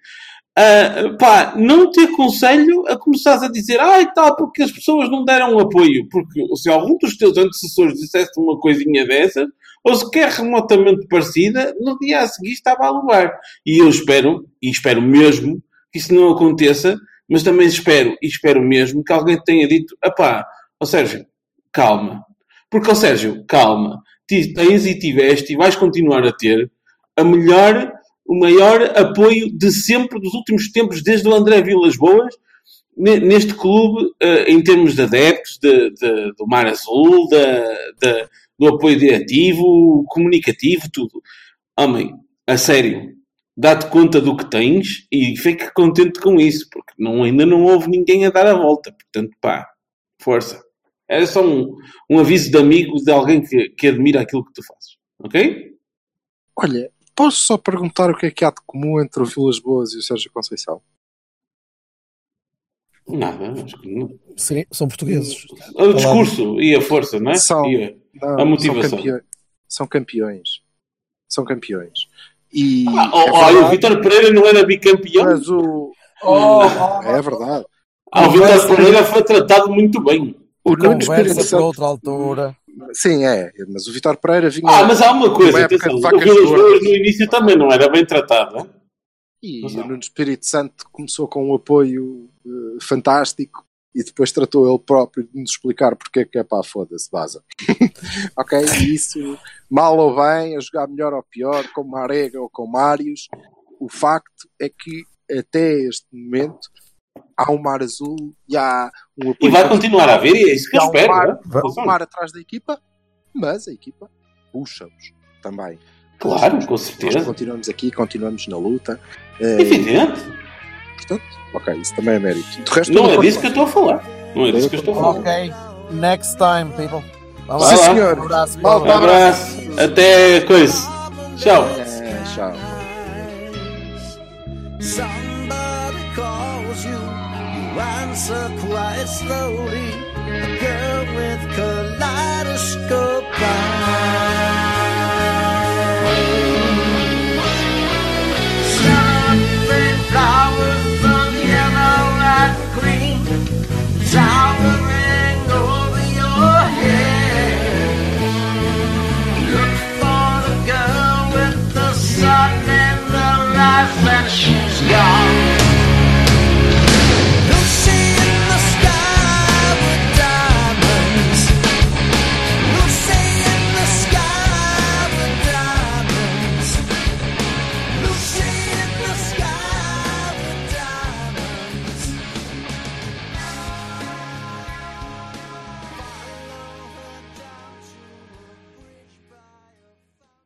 Speaker 2: ah, pá, não te aconselho a começares a dizer, ai tal, porque as pessoas não deram apoio. Porque se algum dos teus antecessores dissesse uma coisinha dessas, ou sequer remotamente parecida, no dia a seguir estava a levar. E eu espero, e espero mesmo, que isso não aconteça, mas também espero, e espero mesmo, que alguém tenha dito, apá, ó Sérgio, calma. Porque, ó Sérgio, calma. Tens e tiveste e vais continuar a ter a melhor, o maior apoio de sempre dos últimos tempos, desde o André Vilas Boas, ne- neste clube, eh, em termos de adeptos, de, de- do Mar Azul, da- do apoio diretivo, comunicativo, tudo. Homem, a sério, dá-te conta do que tens e fica contente com isso, porque não, ainda não houve ninguém a dar a volta. Portanto, pá, força. Era só um, um aviso de amigo de alguém que, que admira aquilo que tu fazes. Ok?
Speaker 3: Olha, posso só perguntar o que é que há de comum entre o Vilas Boas e o Sérgio Conceição?
Speaker 2: Nada, acho que não.
Speaker 1: Sim, são portugueses.
Speaker 2: O discurso e a força, não é?
Speaker 3: São-
Speaker 2: E a-
Speaker 3: Não,
Speaker 2: A motivação.
Speaker 3: São campeões. São campeões. São campeões. E
Speaker 2: Ah, oh,
Speaker 3: é
Speaker 2: oh, o Vitor Pereira não era bicampeão?
Speaker 3: mas o...
Speaker 1: Oh,
Speaker 3: É verdade.
Speaker 2: Ah, o Vitor Pereira foi tratado muito bem.
Speaker 3: O Nuno Espírito
Speaker 1: Conversa para
Speaker 3: Santo...
Speaker 1: outra altura.
Speaker 3: Sim, é. Mas o Vitor Pereira vinha...
Speaker 2: Ah, mas há uma coisa, atenção, o Vilas. Boas no início também não era bem tratado. hein?
Speaker 3: E o. Nuno Espírito Santo começou com um apoio eh, fantástico e depois tratou ele próprio de nos explicar porque é que é pá, foda-se, vaza. ok? E isso, mal ou bem, a jogar melhor ou pior, com Marega ou com Marius, o facto é que até este momento há um mar azul e há um
Speaker 2: E
Speaker 3: apoio
Speaker 2: vai continuar a haver, e é isso que
Speaker 3: e
Speaker 2: eu
Speaker 3: há um
Speaker 2: espero.
Speaker 3: mar, há um mar atrás da equipa, mas a equipa puxa-os também.
Speaker 2: Claro, com
Speaker 3: Nós
Speaker 2: certeza.
Speaker 3: continuamos aqui, continuamos na luta.
Speaker 2: Evidente.
Speaker 3: Portanto, ok, isso também é mérito. De resto,
Speaker 2: Não é disso que eu estou a falar. Não é disso que eu estou a falar.
Speaker 1: Ok. Next time, people. Vamos
Speaker 3: Sim,
Speaker 2: lá.
Speaker 3: senhor.
Speaker 1: Um abraço.
Speaker 3: Malta,
Speaker 2: Um abraço. Até coisa. Tchau.
Speaker 3: É, tchau.
Speaker 4: Somebody calls you, you answer quite slowly. A girl with kaleidoscope